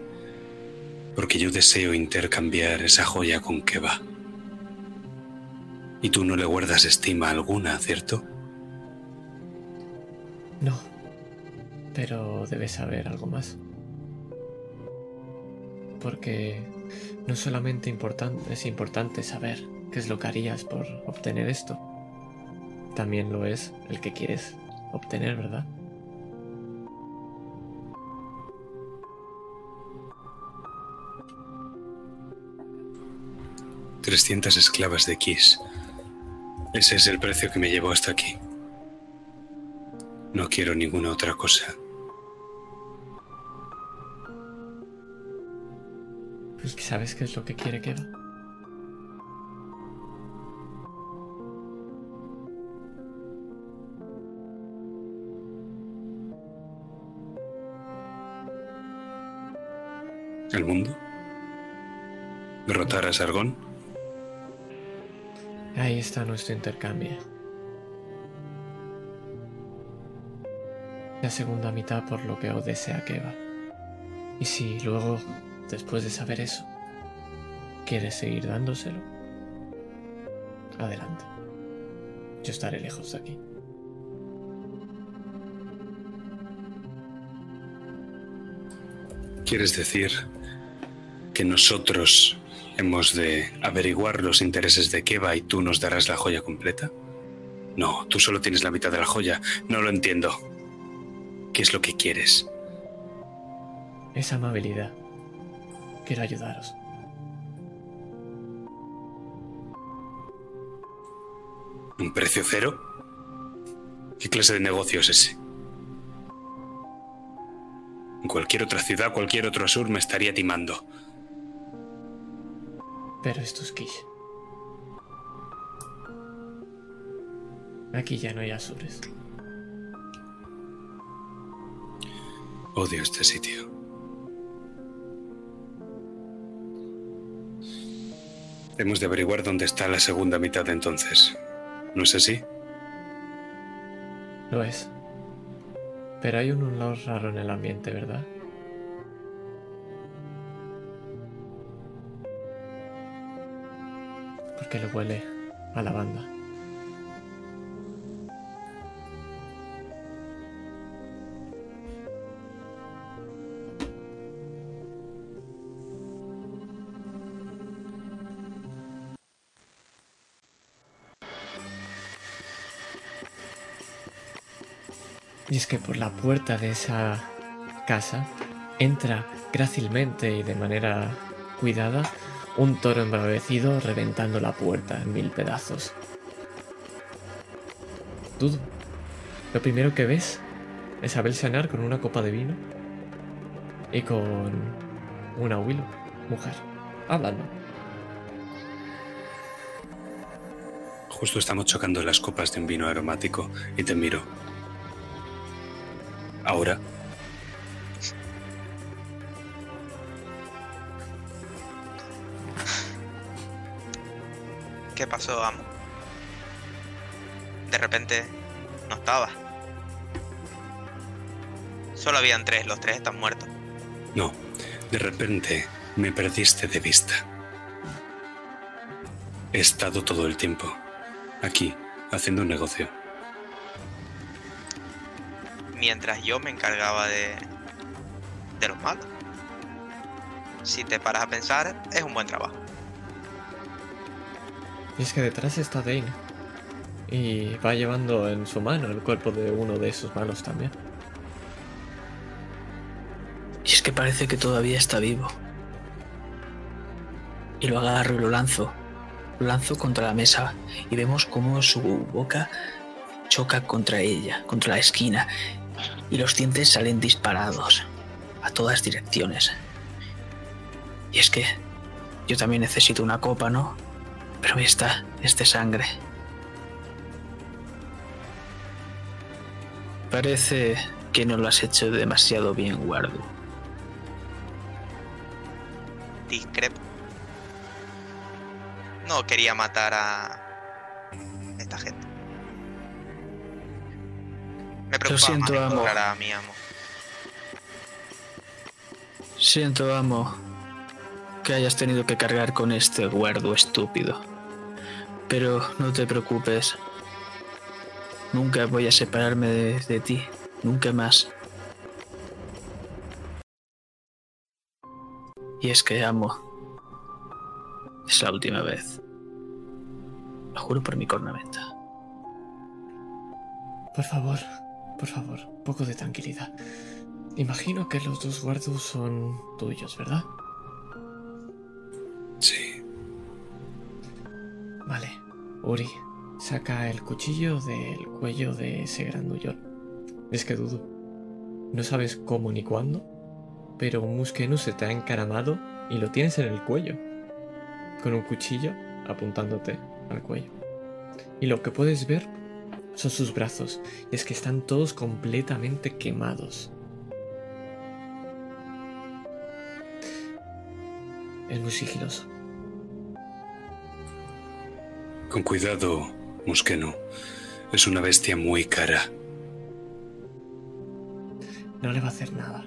Porque yo deseo intercambiar esa joya con Keba. Y tú no le guardas estima alguna, ¿cierto? No. Pero debes saber algo más. Porque no solamente es importante saber qué es lo que harías por obtener esto, también lo es el que quieres obtener, ¿verdad? 300 esclavas de Kiss. Ese es el precio que me llevó hasta aquí. No quiero ninguna otra cosa. Pues que sabes qué es lo que quiere Keva. ¿El mundo? ¿Derrotar a Sargón? Ahí está nuestro intercambio. La segunda mitad por lo que os desea Keva. Y si luego, después de saber eso, quieres seguir dándoselo, adelante. Yo estaré lejos de aquí. ¿Quieres decir que nosotros hemos de averiguar los intereses de Keva y tú nos darás la joya completa? No, tú solo tienes la mitad de la joya. No lo entiendo. ¿Qué es lo que quieres? Esa amabilidad. Quiero ayudaros. ¿Un precio cero? ¿Qué clase de negocio es ese? En cualquier otra ciudad, cualquier otro sur me estaría timando. Pero esto es Kish. Aquí ya no hay Azures. Odio este sitio. Hemos de averiguar dónde está la segunda mitad entonces. ¿No es así? Lo es. Pero hay un olor raro en el ambiente, ¿verdad? Porque le huele a lavanda. Y es que por la puerta de esa casa entra grácilmente y de manera cuidada un toro embravecido reventando la puerta en mil pedazos. Dudo. Lo primero que ves es a Belsanar con una copa de vino y con una Willow, mujer, hablando. Justo estamos chocando las copas de un vino aromático y te miro. Ahora, ¿Qué pasó, amo? De repente no estaba. Solo habían tres, los tres están muertos. no. De repente me perdiste de vista. He estado todo el tiempo aquí, haciendo un negocio. Mientras yo me encargaba de. de los malos. Si te paras a pensar, es un buen trabajo. Y es que detrás está Dane. Y va llevando en su mano el cuerpo de uno de sus malos también. Y es que parece que todavía está vivo. Y lo agarro y lo lanzo. Lo lanzo contra la mesa y vemos cómo su boca choca contra ella, contra la esquina. Y los dientes salen disparados a todas direcciones. Y es que yo también necesito una copa, ¿no? Pero esta es de sangre. Parece que no lo has hecho demasiado bien, Guardo. discrepo. No quería matar a Preocupa siento, más amo. encontrar a mi amo. Siento, amo, que hayas tenido que cargar con este guardo estúpido. Pero no te preocupes. Nunca voy a separarme de, de ti. Nunca más. Y es que amo. Es la última vez. Lo juro por mi cornamenta. Por favor, por favor, un poco de tranquilidad. Imagino que los dos guardos son tuyos, ¿verdad? Sí. Vale. Uri, saca el cuchillo del cuello de ese grandullón. Es que dudo. No sabes cómo ni cuándo, pero un musqueno se te ha encaramado y lo tienes en el cuello. Con un cuchillo apuntándote al cuello. Y lo que puedes ver son sus brazos, y es que están todos completamente quemados. Es muy sigiloso. Con cuidado, Musqueno. Es una bestia muy cara. No le va a hacer nada.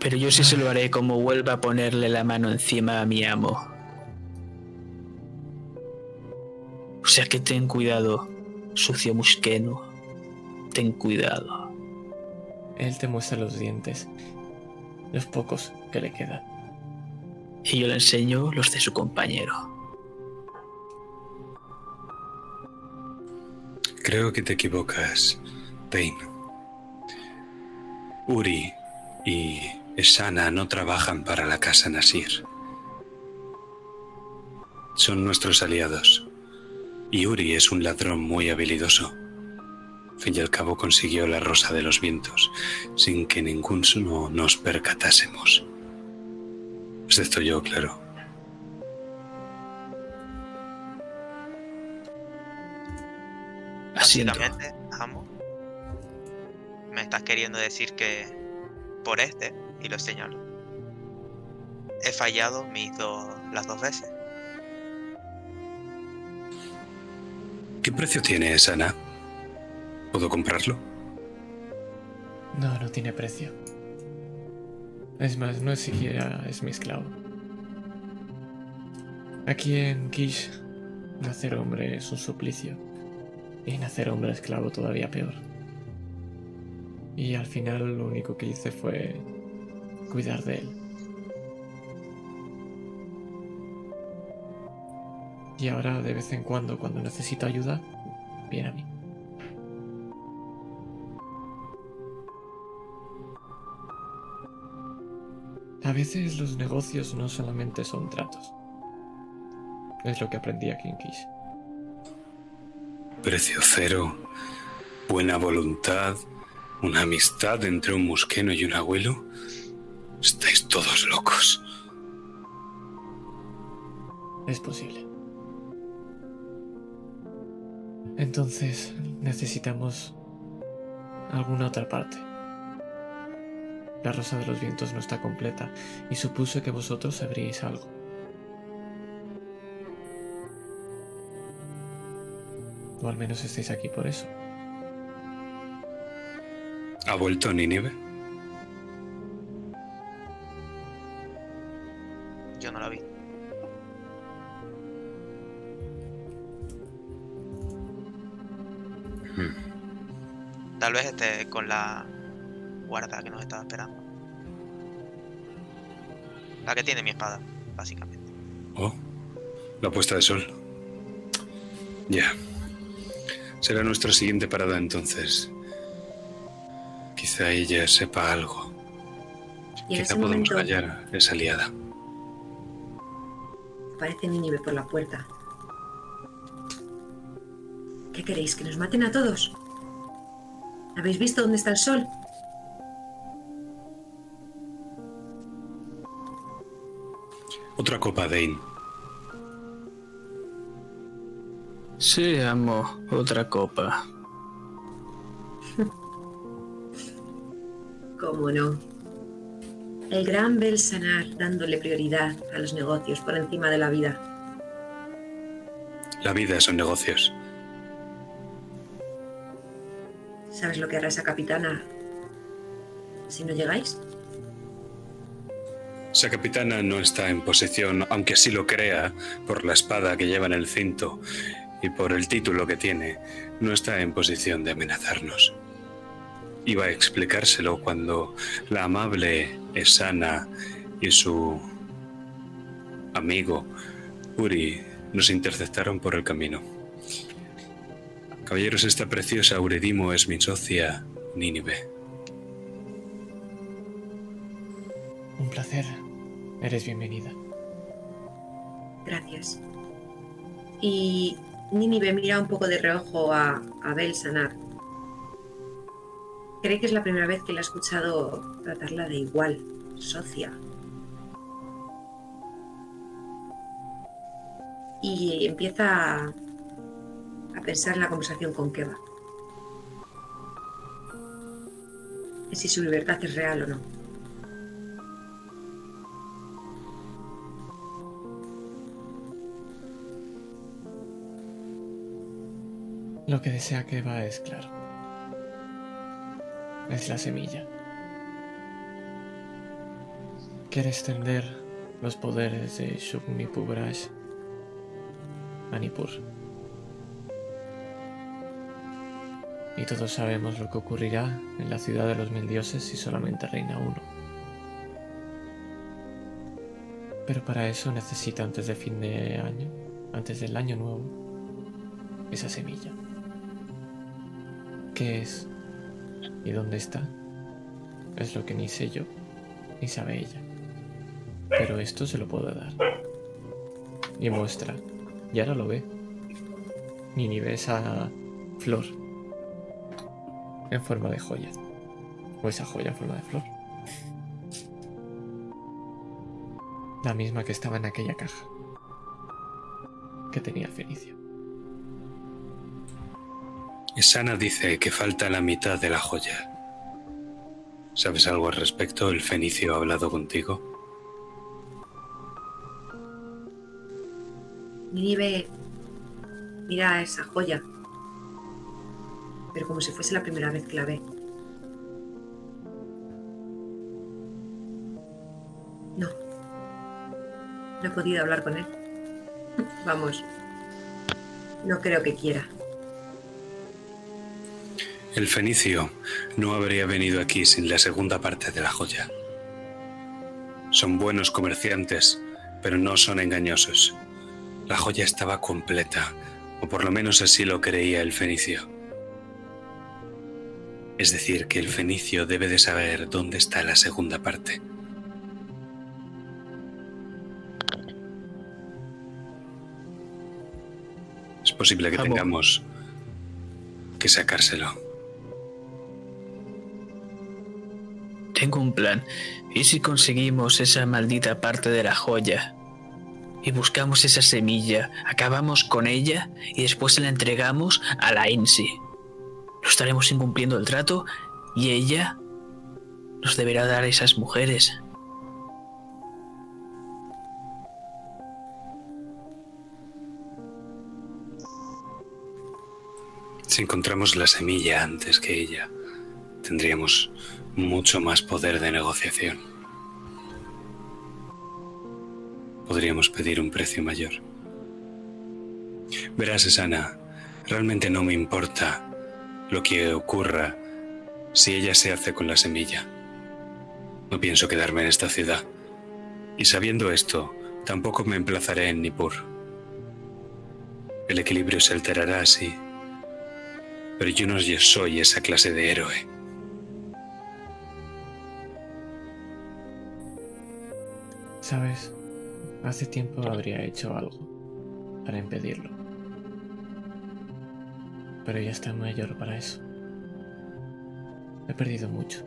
Pero yo sí se lo haré como vuelva a ponerle la mano encima a mi amo. Sea que ten cuidado, sucio musqueno. Ten cuidado. Él te muestra los dientes. Los pocos que le quedan. Y yo le enseño los de su compañero. Creo que te equivocas, Dane. Uri y Esana no trabajan para la casa Nasir. Son nuestros aliados. Y Uri es un ladrón muy habilidoso. Al fin y al cabo consiguió la rosa de los vientos sin que ninguno nos percatásemos. Excepto yo, claro. Básicamente, amo. Me estás queriendo decir que por este, y lo señalo, he fallado mis dos, las dos veces. ¿Qué precio tiene Esana? ¿Puedo comprarlo? No, no tiene precio. Es más, no es siquiera es mi esclavo. Aquí en Kish, nacer hombre es un suplicio. Y nacer hombre esclavo todavía peor. Y al final lo único que hice fue cuidar de él. Y ahora de vez en cuando, cuando necesito ayuda, viene a mí. A veces los negocios no solamente son tratos. Es lo que aprendí aquí en Kish. Precio cero, buena voluntad, una amistad entre un musqueno y un abuelo. Estáis todos locos. Es posible. Entonces necesitamos alguna otra parte. La rosa de los vientos no está completa y supuse que vosotros sabríais algo. O al menos estáis aquí por eso. ¿Ha vuelto Nínive? Yo no la vi. Tal vez esté con la guarda que nos estaba esperando. La que tiene mi espada, básicamente. Oh, la puesta de sol. Ya. Será nuestra siguiente parada entonces. Quizá ella sepa algo. Y en Quizá podamos momento hallar a esa aliada. aparece Nínive por la puerta. ¿Qué queréis? ¿Que nos maten a todos? ¿Habéis visto dónde está el sol? Otra copa, Dane. Sí, amo. Otra copa. <laughs> ¿Cómo no? El gran Belsanar dándole prioridad a los negocios por encima de la vida. La vida son negocios. ¿Sabes lo que hará esa capitana si no llegáis? Esa capitana no está en posición, aunque sí lo crea, por la espada que lleva en el cinto y por el título que tiene, no está en posición de amenazarnos. Iba a explicárselo cuando la amable Esana y su amigo Uri nos interceptaron por el camino. Caballeros, esta preciosa Uredimo es mi socia Nínive. Un placer. Eres bienvenida. Gracias. Y Nínive mira un poco de reojo a, a Belsanar. Cree que es la primera vez que le ha escuchado tratarla de igual, socia. Y empieza a, pensar en la conversación con Keva. Si su libertad es real o no. Lo que desea que va es claro. Es la semilla. Quiere extender los poderes de Shukmi Pubrash a. Y todos sabemos lo que ocurrirá en la ciudad de los mil dioses si solamente reina uno. Pero para eso necesita antes de fin de año, antes del año nuevo, esa semilla. ¿Qué es? ¿Y dónde está? Es lo que ni sé yo, ni sabe ella. Pero esto se lo puedo dar. Y muestra. Y ahora lo ve. Ni ni ve esa flor. En forma de joya. O esa joya en forma de flor. La misma que estaba en aquella caja. Que tenía Fenicio. Sana dice que falta la mitad de la joya. ¿Sabes algo al respecto? ¿El fenicio ha hablado contigo? Nínive mira esa joya, pero como si fuese la primera vez que la ve. No. No he podido hablar con él. <laughs> Vamos. No creo que quiera. El fenicio no habría venido aquí sin la segunda parte de la joya. Son buenos comerciantes, pero no son engañosos. La joya estaba completa, o por lo menos así lo creía el fenicio. Es decir, que el fenicio debe de saber dónde está la segunda parte. Es posible que Amo. tengamos que sacárselo. Tengo un plan. ¿Y si conseguimos esa maldita parte de la joya? Y buscamos esa semilla, acabamos con ella y después se la entregamos a la Insi. No estaremos incumpliendo el trato y ella nos deberá dar a esas mujeres. Si encontramos la semilla antes que ella, tendríamos mucho más poder de negociación. Podríamos pedir un precio mayor. Verás, Esana, realmente no me importa lo que ocurra si ella se hace con la semilla. No pienso quedarme en esta ciudad. Y sabiendo esto, tampoco me emplazaré en Nippur. El equilibrio se alterará así. Pero yo no soy esa clase de héroe. ¿Sabes? Hace tiempo habría hecho algo para impedirlo pero ya está mayor para eso. He perdido mucho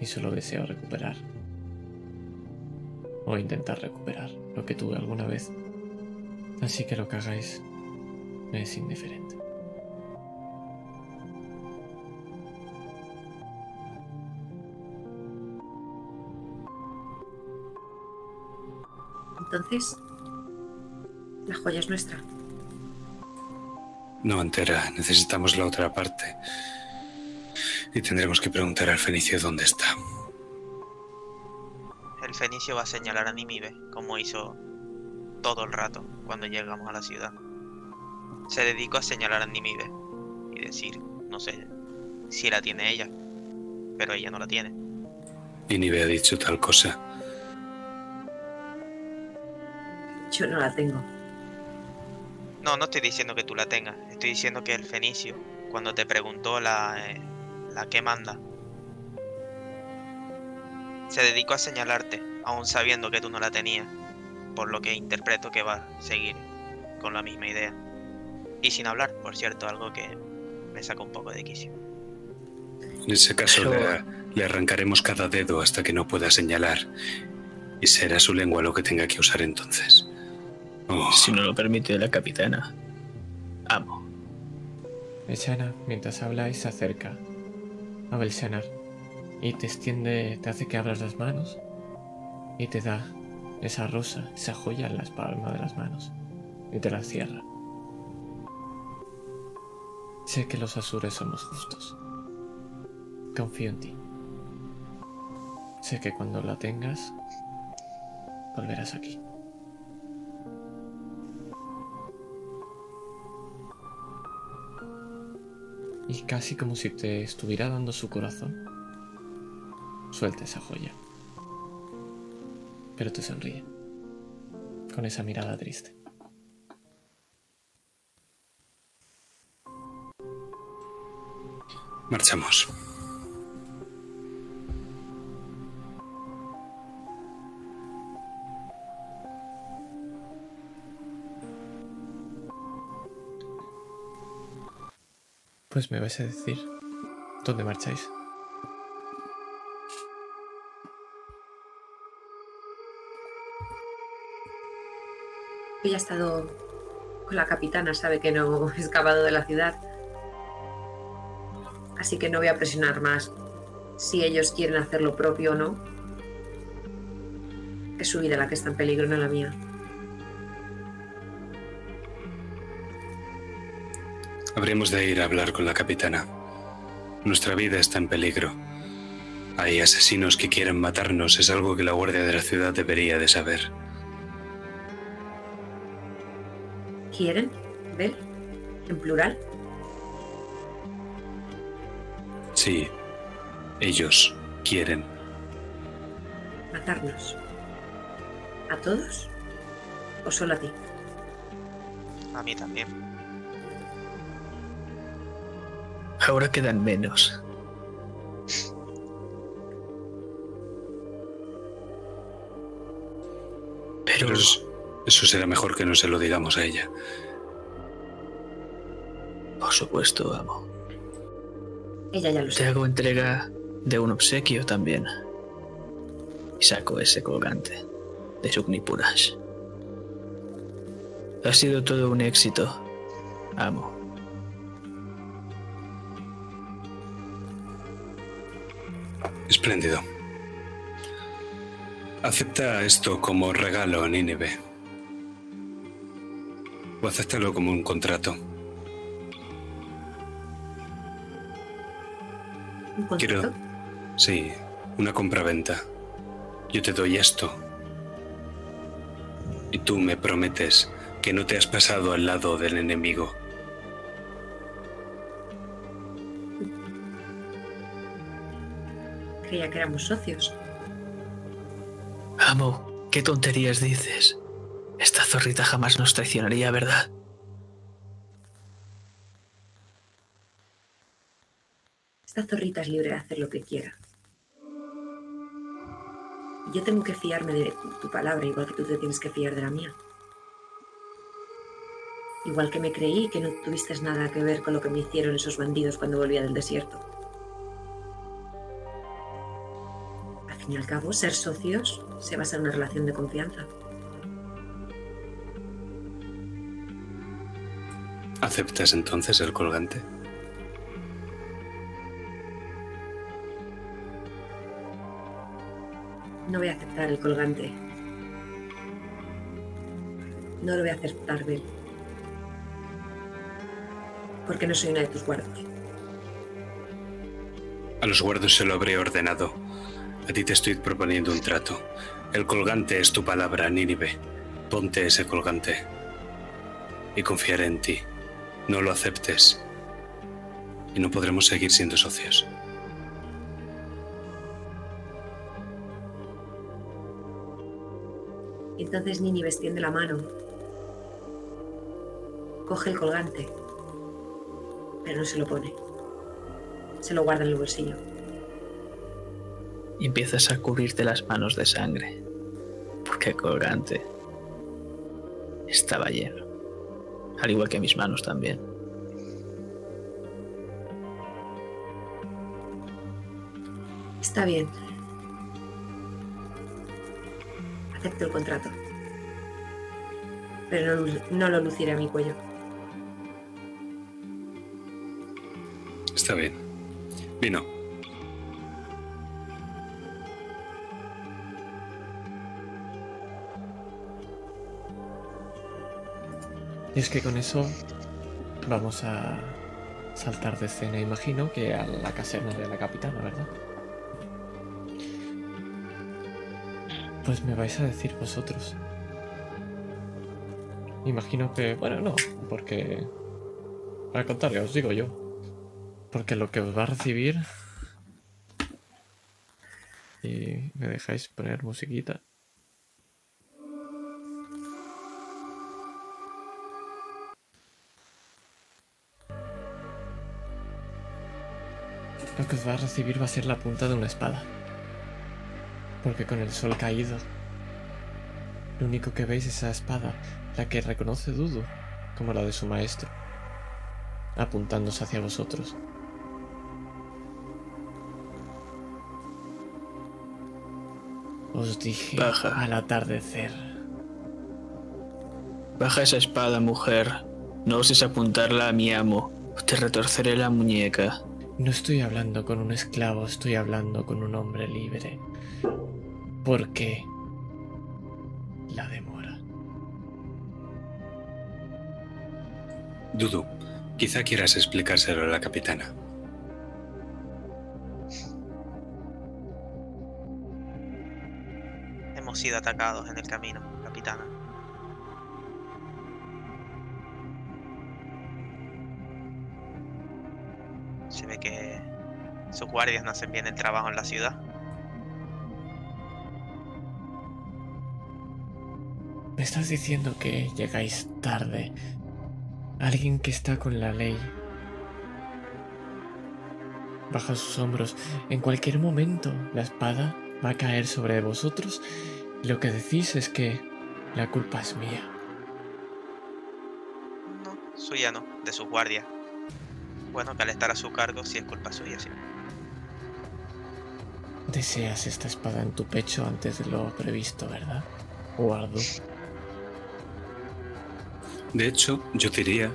y solo deseo recuperar o intentar recuperar lo que tuve alguna vez. Así que lo que hagáis me es indiferente. Entonces, la joya es nuestra. No entera, necesitamos la otra parte. Y tendremos que preguntar al fenicio dónde está. El fenicio va a señalar a Nimibe, como hizo todo el rato cuando llegamos a la ciudad. Se dedicó a señalar a Nimibe y decir, no sé, si la tiene ella, pero ella no la tiene. Y ni me ha dicho tal cosa. Yo no la tengo. No, no estoy diciendo que tú la tengas, estoy diciendo que el fenicio, cuando te preguntó la, eh, la que manda, se dedicó a señalarte, aún sabiendo que tú no la tenías, por lo que interpreto que va a seguir con la misma idea. Y sin hablar, por cierto, algo que me saca un poco de quicio. En ese caso Pero- le, le arrancaremos cada dedo hasta que no pueda señalar. Y será su lengua lo que tenga que usar entonces. Oh, Si no lo permite la capitana. Amo. Eshana, mientras habláis, se acerca a Belsanar y te extiende, te hace que abras las manos y te da esa rosa, esa joya en las palmas de las manos y te la cierra. Sé que los asures somos justos. Confío en ti. Sé que cuando la tengas, volverás aquí. Y casi como si te estuviera dando su corazón, suelta esa joya. Pero te sonríe, con esa mirada triste. marchamos. Pues me vais a decir dónde marcháis. Ella ha estado con la capitana, sabe que no he escapado de la ciudad. Así que no voy a presionar más. Si ellos quieren hacer lo propio o no. Es su vida la que está en peligro, no la mía. Habremos de ir a hablar con la capitana. Nuestra vida está en peligro. Hay asesinos que quieren matarnos, es algo que la guardia de la ciudad debería de saber. ¿Quieren? ¿Ver? ¿En plural? Sí, ellos quieren. ¿Matarnos? ¿A todos? ¿O solo a ti? A mí también. Ahora quedan menos. Pero Pero es- eso será mejor que no se lo digamos a ella. por supuesto, amo. Ella ya lo Te sabe. hago entrega de un obsequio también. Y saco ese colgante de Suknipurash. Ha sido todo un éxito, amo. Espléndido. Acepta esto como regalo, Nínive. O acéptalo como un contrato. ¿Un contrato? Quiero- Sí, una compraventa. Yo te doy esto. Y tú me prometes que no te has pasado al lado del enemigo. Creía que éramos socios. Amo, ¿qué tonterías dices? Esta zorrita jamás nos traicionaría, ¿verdad? Esta zorrita es libre de hacer lo que quiera. Yo tengo que fiarme de tu palabra, igual que tú te tienes que fiar de la mía. Igual que me creí que no tuviste nada que ver con lo que me hicieron esos bandidos cuando volvía del desierto. Fin y al cabo, ser socios se basa en una relación de confianza. ¿Aceptas entonces el colgante? No voy a aceptar el colgante. No lo voy a aceptar, Bel. Porque no soy una de tus guardas. A los guardos se lo habré ordenado. A ti te estoy proponiendo un trato. El colgante es tu palabra, Nínive. Ponte ese colgante. Y confiaré en ti. No lo aceptes. Y no podremos seguir siendo socios. Entonces Nini extiende la mano. Coge el colgante. Pero no se lo pone. Se lo guarda en el bolsillo. Y empiezas a cubrirte las manos de sangre. Porque el colgante estaba lleno. Al igual que mis manos también. Está bien. Acepto el contrato. Pero no lo luciré a mi cuello. Está bien. Vino. Y es que con eso vamos a saltar de escena, imagino, que a la caserna de la capitana, ¿verdad? Pues me vais a decir vosotros. Imagino que, bueno, no, porque... Al contrario, os digo yo. Porque lo que os va a recibir... Y me dejáis poner musiquita. Lo que os va a recibir va a ser la punta de una espada. Porque con el sol caído, lo único que veis es esa espada, la que reconoce Dudu como la de su maestro, apuntándose hacia vosotros. Os dije Baja. al atardecer. Baja esa espada, mujer. No oses apuntarla a mi amo. Te retorceré la muñeca. No estoy hablando con un esclavo, estoy hablando con un hombre libre. ¿Por qué la demora? Dudu, quizá quieras explicárselo a la capitana. Hemos sido atacados en el camino, capitana. Sus guardias no hacen bien el trabajo en la ciudad. Me estás diciendo que llegáis tarde. Alguien que está con la ley. Baja sus hombros. En cualquier momento la espada va a caer sobre vosotros. Y lo que decís es que la culpa es mía. No, suya no, de sus guardias. Bueno, que al estar a su cargo sí es culpa suya, sí. Deseas esta espada en tu pecho antes de lo previsto, ¿verdad? Guardo. De hecho, yo diría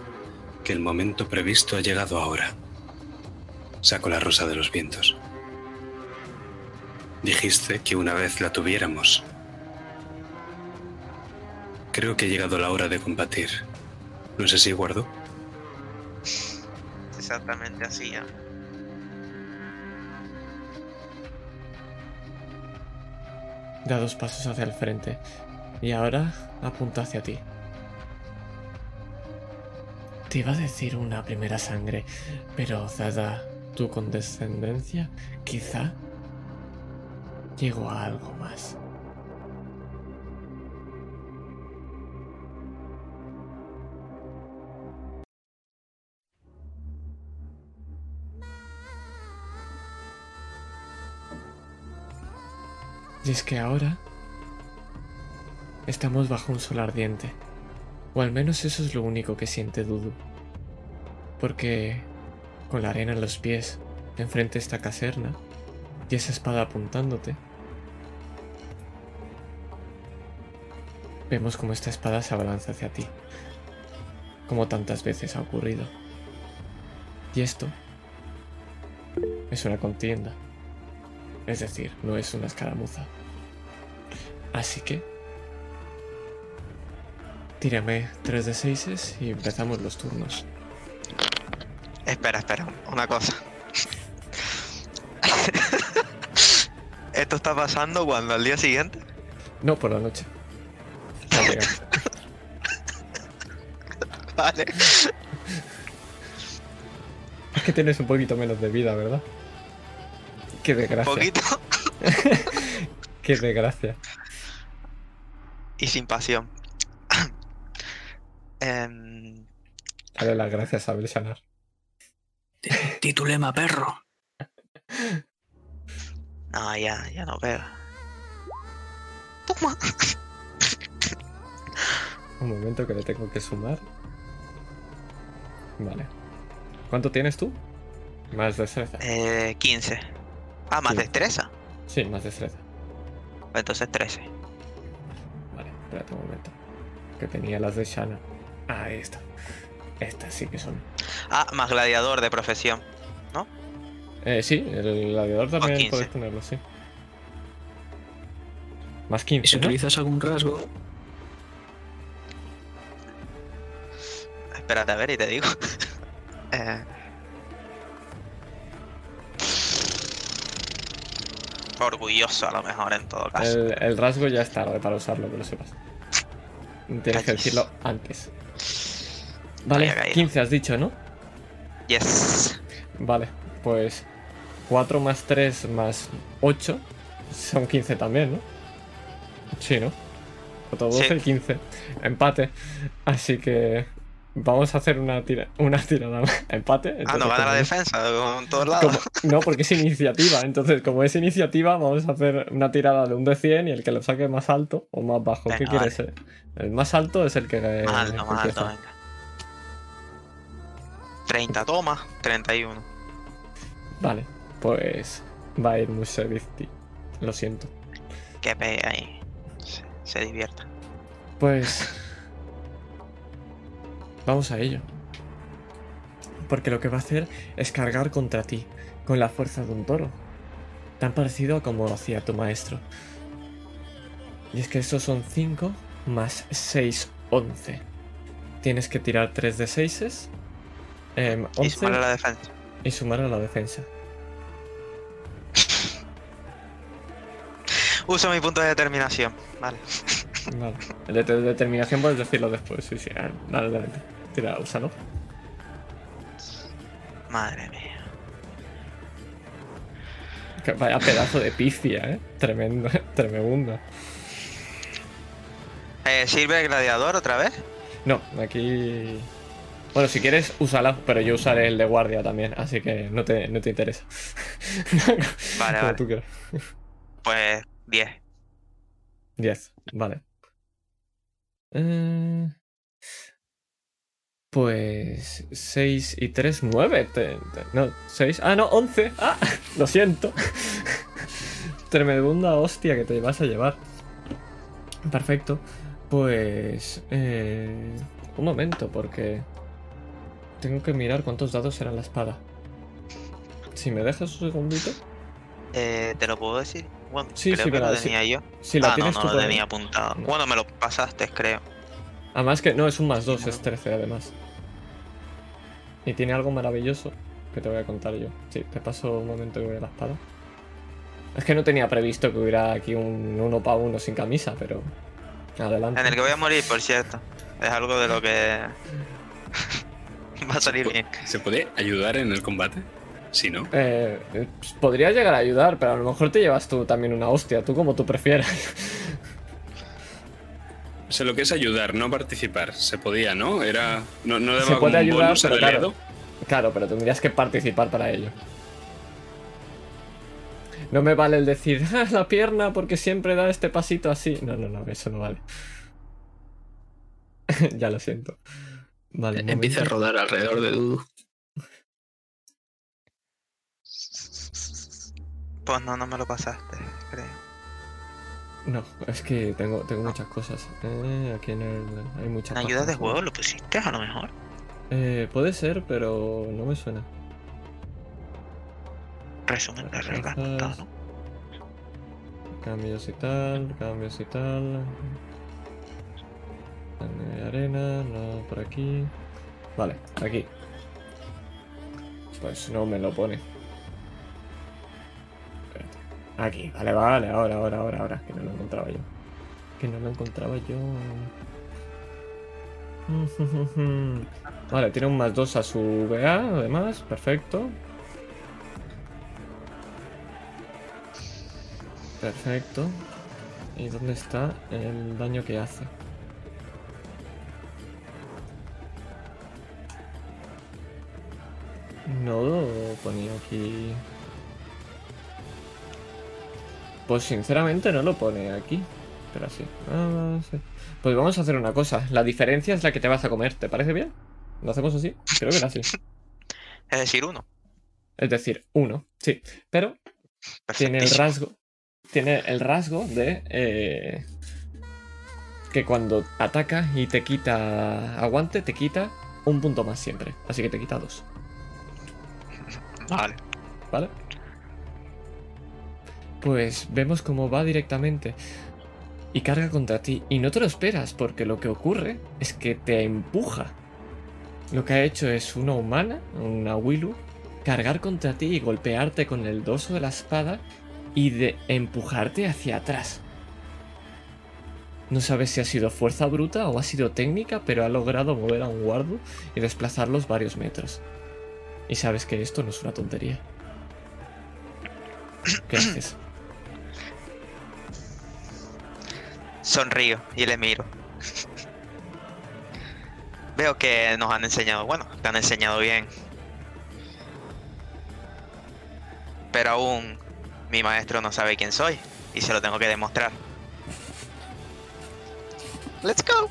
que el momento previsto ha llegado ahora. Saco la rosa de los vientos. Dijiste que una vez la tuviéramos. Creo que ha llegado la hora de combatir. ¿No es así, Guardo? Exactamente así, ya. Da dos pasos hacia el frente. Y ahora apunta hacia ti. Te iba a decir una primera sangre, pero dada tu condescendencia, quizá llego a algo más. Y es que ahora estamos bajo un sol ardiente. O al menos eso es lo único que siente Dudu. Porque con la arena en los pies, enfrente esta caserna, y esa espada apuntándote, vemos como esta espada se abalanza hacia ti. Como tantas veces ha ocurrido. Y esto es una contienda. Es decir, no es una escaramuza. Así que Tírame 3 de 6 y empezamos los turnos. Espera, espera, una cosa. <laughs> ¿Esto está pasando cuando al día siguiente? No, por la noche. <laughs> Vale. Es que tienes un poquito menos de vida, ¿verdad? Qué desgracia. Poquito <laughs> Qué desgracia. Y sin pasión. <coughs> Em, Dale las gracias a Belshanar. Titulema perro. no, ya, ya no pega. Toma. <laughs> Un momento que le tengo que sumar. Vale. ¿Cuánto tienes tú? Más destreza. Eh, 15. Ah, más Sí. destreza. Sí, más destreza. Entonces 13. Espérate un momento. Que tenía las de Shana. Ah, ahí está. Estas sí que son. Ah, más gladiador de profesión. Eh, sí, el gladiador también 15. puedes ponerlo, sí. Más ¿Y 15. si ¿no? utilizas algún rasgo? Espérate a ver y te digo. <laughs> Eh. Orgulloso a lo mejor en todo caso. El, el rasgo ya es tarde para usarlo, que lo sepas. Tienes que Cachis. decirlo antes. Vale, Había caído. 15 has dicho, ¿no? Yes. Vale, pues 4 más 3 más 8 son 15 también, ¿no? Sí, ¿no? 4, 12 Sí. y 15. Empate. Así que vamos a hacer una, tira una tirada. <laughs> Empate. Ah, no gana la como- defensa con todos lados. como- <laughs> no, porque es iniciativa. Entonces, como es iniciativa, vamos a hacer una tirada de un de 100 y el que lo saque más alto o más bajo. ¿Qué quiere vale. ser? El más alto es el que. eh, Más alto, más alto, venga. 30 toma, 31. Vale, pues va a ir Musevizti. Lo siento. Que pegue ahí. Se, se divierta. Pues. Vamos a ello. Porque lo que va a hacer es cargar contra ti, con la fuerza de un toro. Tan parecido a como hacía tu maestro. Y es que estos son 5 más 6, 11. Tienes que tirar 3 de 6 eh, Y 11 sumarle la defensa. y sumar a la defensa. <laughs> Uso mi punto de determinación. Vale. Vale. El de de- determinación puedes decirlo después. Sí, sí. ah, Dale, úsalo. Madre mía. Que Vaya pedazo de pifia, ¿eh? Tremendo, <laughs> tremenda. Eh, ¿Sirve el gladiador otra vez? No, aquí... Bueno, si quieres, úsala, pero yo usaré el de guardia también, así que no te, no te interesa. <laughs> Vale, <laughs> Como vale. tú quieras. Pues 10. 10, vale. Eh, Pues 6 y 3, 9. No, 6. Ah, no, 11. Ah, <laughs> lo siento. <laughs> Tremenda hostia que te vas a llevar. Perfecto. Pues... eh, un momento, porque... Tengo que mirar cuántos dados eran la espada. Si me dejas un segundito. Eh, ¿Te lo puedo decir? Bueno, Sí, creo sí, que lo sí. tenía yo. Si la ah, no, tienes no tú lo tenía apuntado. No. Bueno, me lo pasaste, creo. Además que no, es un más 2, es 13 además. Y tiene algo maravilloso que te voy a contar yo. Sí, te paso un momento que voy a la espada. Es que no tenía previsto que hubiera aquí un uno para uno sin camisa, pero... Adelante. En el que voy a morir, por cierto. Es algo de lo que <laughs> va a salir bien. ¿Se puede ayudar en el combate? Si no. Eh, eh, pues podría llegar a ayudar, pero a lo mejor te llevas tú también una hostia, tú como tú prefieras. <laughs> O sea, lo que es ayudar, no participar. Se podía, ¿no? Era. No, no daba Se puede un ayudar, pero claro. Claro, pero tendrías que participar para ello. No me vale el decir, "Ah, la pierna porque siempre da este pasito así. No, no, no, eso no vale. <laughs> ya lo siento. Vale, Empieza a rodar alrededor de Dudu. Pues no, no me lo pasaste, creo. No, es que tengo, tengo muchas cosas. Eh, aquí en el. Hay muchas ¿En ayuda de juego lo pusiste a lo mejor? Eh, puede ser, pero no me suena. Resumen de reglas, apuntado, ¿no? Cambios y tal, cambios y tal. En arena, no por aquí. Vale, aquí. Pues no me lo pone. Aquí, vale, vale, ahora, ahora, ahora, ahora. Que no lo encontraba yo. Que no lo encontraba yo. <laughs> Vale, tiene un más 2 a su VA, además, perfecto. Perfecto. ¿Y dónde está el daño que hace? No lo ponía aquí. Pues sinceramente no lo pone aquí. Pero así. Ah, sí. Pues vamos a hacer una cosa. La diferencia es la que te vas a comer. ¿Te parece bien? ¿Lo hacemos así? Creo que era así. <laughs> Es decir, uno. Es decir, uno. Sí. Pero tiene el rasgo. Tiene el rasgo de. eh, que cuando ataca y te quita aguante, te quita un punto más siempre. Así que te quita dos. Vale. ¿Vale? Pues vemos cómo va directamente y carga contra ti. Y no te lo esperas, porque lo que ocurre es que te empuja. Lo que ha hecho es una humana, una Willu, cargar contra ti y golpearte con el dorso de la espada y de empujarte hacia atrás. No sabes si ha sido fuerza bruta o ha sido técnica, pero ha logrado mover a un guardo y desplazarlos varios metros. Y sabes que esto no es una tontería. ¿Qué haces? Sonrío y le miro. Veo que nos han enseñado, bueno, te han enseñado bien. Pero aún mi maestro no sabe quién soy y se lo tengo que demostrar. Let's go.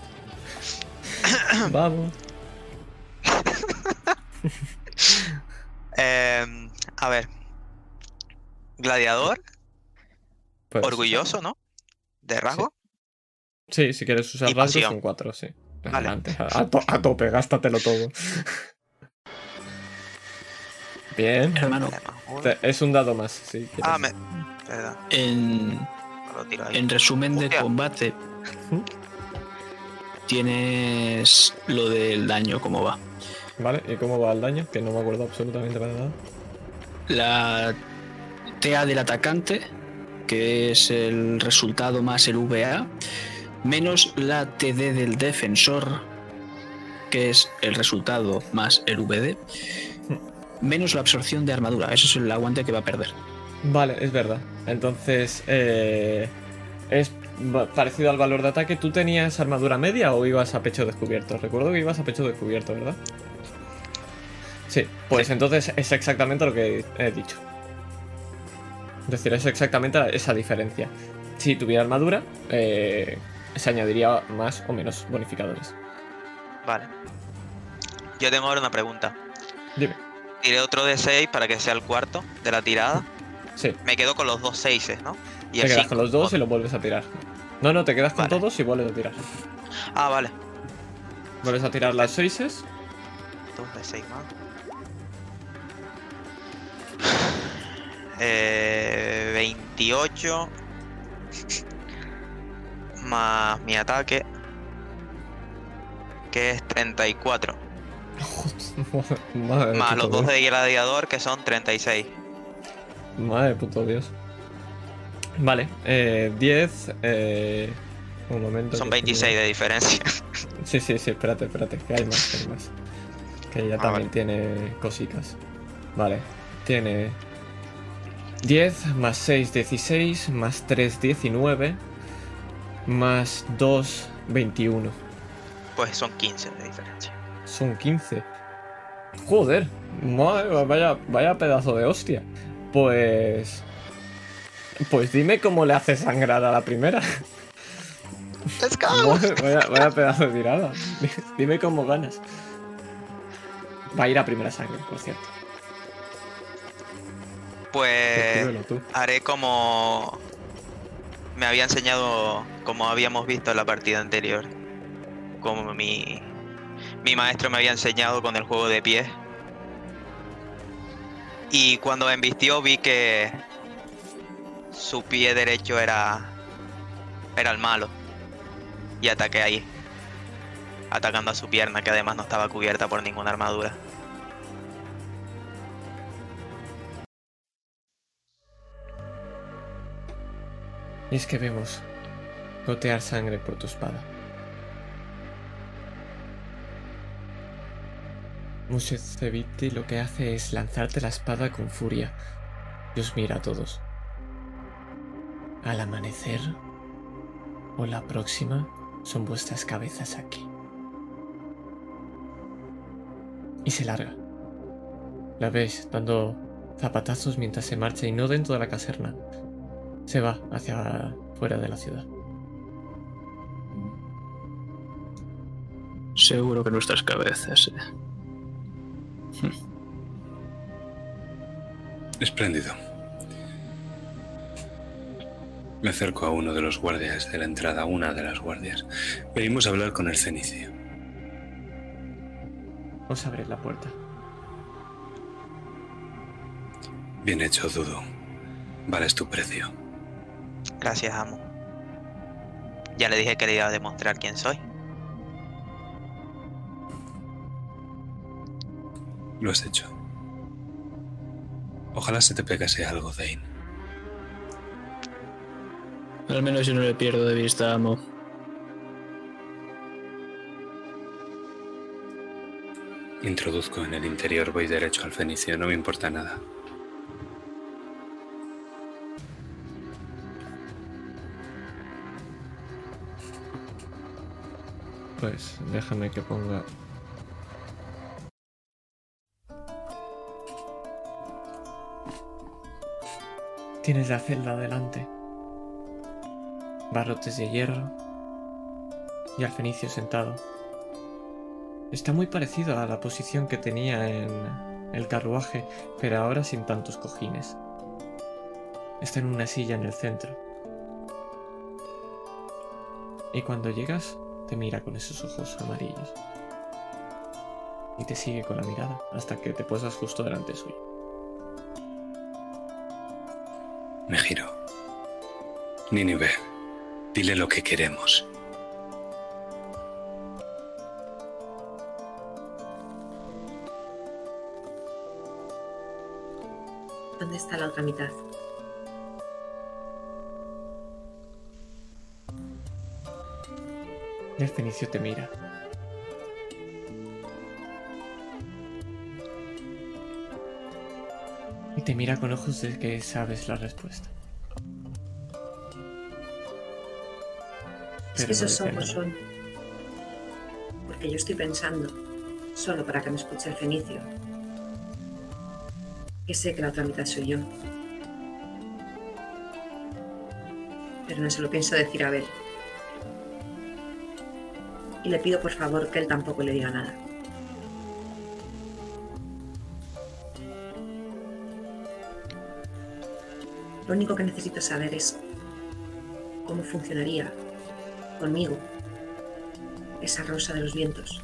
<coughs> Vamos. <laughs> Em, a ver. Gladiador, Pues, orgulloso, ¿no? De rasgo. Sí, si quieres usar rasgos pasión. son cuatro, sí. Vale. Adelante, a, a to- a tope, gástatelo todo. <laughs> Bien. Hermano. Te- Es un dado más, sí. Ah, me. En, resumen de Hostia. combate, tienes lo del daño, cómo va. Vale, ¿y cómo va el daño? Que no me acuerdo absolutamente para nada. La TA del atacante, que es el resultado más el VA, menos la TD del defensor, que es el resultado más el VD, menos la absorción de armadura. Eso es el aguante que va a perder. Vale, es verdad. Entonces, eh, es parecido al valor de ataque. ¿Tú tenías armadura media o ibas a pecho descubierto? Recuerdo que ibas a pecho descubierto, ¿verdad? Sí, pues entonces es exactamente lo que he dicho. Es decir, es exactamente esa diferencia. Si tuviera armadura, eh, se añadiría más o menos bonificadores. Vale. Yo tengo ahora una pregunta. Dime. Tiré otro de 6 para que sea el cuarto de la tirada. Sí, Me quedo con los dos 6, ¿no? Y te quedas cinco. con los dos y los vuelves a tirar. No, no, te quedas con Vale. todos y vuelves a tirar. Ah, vale. Vuelves a tirar las seises. Dos de 6 más. <sighs> Eh, 28 más mi ataque que es 34 <laughs> Madre de más los dos de gladiador que son 36 Madre puto Dios. Vale, eh, 10. Eh, un momento. son que 26 de diferencia <laughs> Sí, sí, sí, espérate, espérate, que hay más, que hay más. Que ya Ah, también vale. tiene cositas. Vale, tiene 10 más 6, 16, más 3, 19, más 2, 21. pues son 15 de diferencia Son 15. Joder, madre, vaya, vaya pedazo de hostia. Pues. Pues dime cómo le hace sangrar a la primera. Let's go Madre, vaya, vaya pedazo de tirada. Dime cómo ganas. Va a ir a primera sangre, por cierto. pues tú. haré como me había enseñado, como habíamos visto en la partida anterior, como mi, mi maestro me había enseñado con el juego de pies. Y cuando embistió vi que su pie derecho era, era el malo. Y ataqué ahí. atacando a su pierna, que además no estaba cubierta por ninguna armadura. Y es que vemos gotear sangre por tu espada. Mushezeviti lo que hace es lanzarte la espada con furia y os mira a todos. Al amanecer o la próxima son vuestras cabezas aquí. Y se larga. La ves dando zapatazos mientras se marcha y no dentro de la caserna. Se va hacia fuera de la ciudad. Seguro que nuestras cabezas. eh. Espléndido. Me acerco a uno de los guardias de la entrada, una de las guardias. Venimos a hablar con el cenicio. Os abre la puerta. Bien hecho, Dudu. Vales tu precio. Gracias, amo. Ya le dije que le iba a demostrar quién soy. Lo has hecho. Ojalá se te pegase algo, Dane. Al menos yo no le pierdo de vista, amo. Introduzco en el interior, voy derecho al fenicio, no me importa nada. Pues déjame que ponga. Tienes la celda delante. Barrotes de hierro. Y al fenicio sentado. Está muy parecido a la posición que tenía en el carruaje, pero ahora sin tantos cojines. Está en una silla en el centro. Y cuando llegas, te mira con esos ojos amarillos. Y te sigue con la mirada hasta que te posas justo delante suyo. Me giro. Nínive, dile lo que queremos. ¿Dónde está la otra mitad? Y el fenicio te mira. Y te mira con ojos de que sabes la respuesta. Es Pero no esos ojos son. Porque yo estoy pensando, solo para que me escuche el fenicio, que sé que la otra mitad soy yo. Pero no se lo pienso decir a Abel. Y le pido por favor que él tampoco le diga nada. Lo único que necesito saber es cómo funcionaría conmigo esa rosa de los vientos.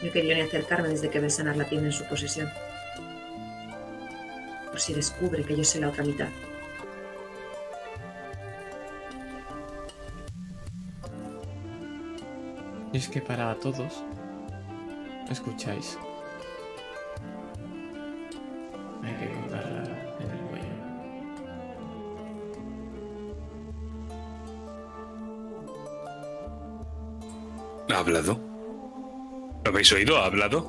No querido ni acercarme desde que Belsanar la tiene en su posesión. Por si descubre que yo soy la otra mitad. Es que para todos, escucháis. Hay que colgarla en el cuello. ¿Ha hablado? ¿Lo habéis oído? ¿Ha hablado?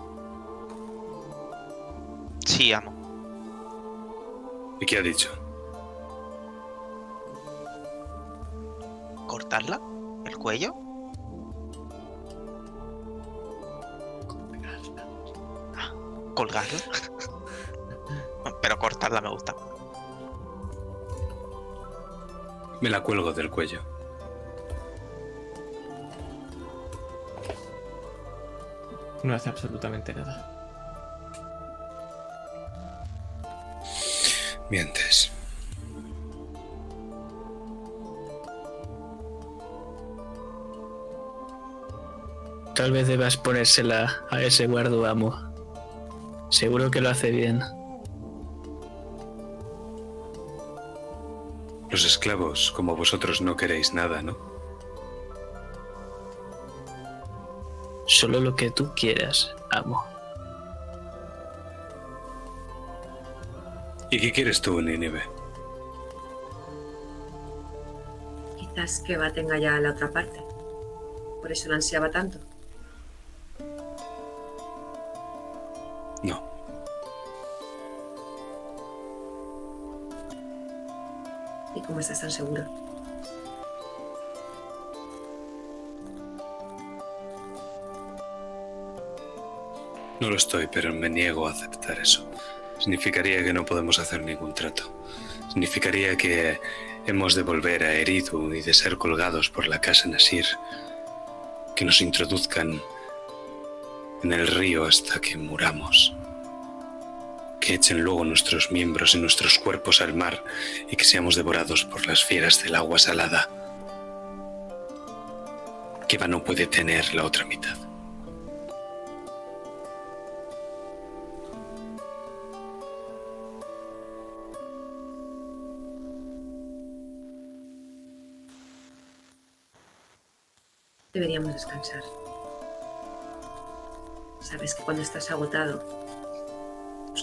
Sí, amo. ¿Y qué ha dicho? ¿Cortarla? ¿El cuello? ¿Colgarla? Pero cortarla me gusta. Me la cuelgo del cuello. No hace absolutamente nada. Mientes. Tal vez debas ponérsela a ese guardo amo. Seguro que lo hace bien. Los esclavos, como vosotros, no queréis nada, ¿no? Solo lo que tú quieras, amo. ¿Y qué quieres tú, Nínive? Quizás que va tenga ya la otra parte. Por eso la ansiaba tanto. ¿Y cómo estás tan seguro? No lo estoy, pero me niego a aceptar eso. Significaría que no podemos hacer ningún trato. Significaría que hemos de volver a Eridu y de ser colgados por la casa Nasir. Que nos introduzcan en el río hasta que muramos. Que echen luego nuestros miembros y nuestros cuerpos al mar y que seamos devorados por las fieras del agua salada. Que Eva no puede tener la otra mitad. Deberíamos descansar. Sabes que cuando estás agotado,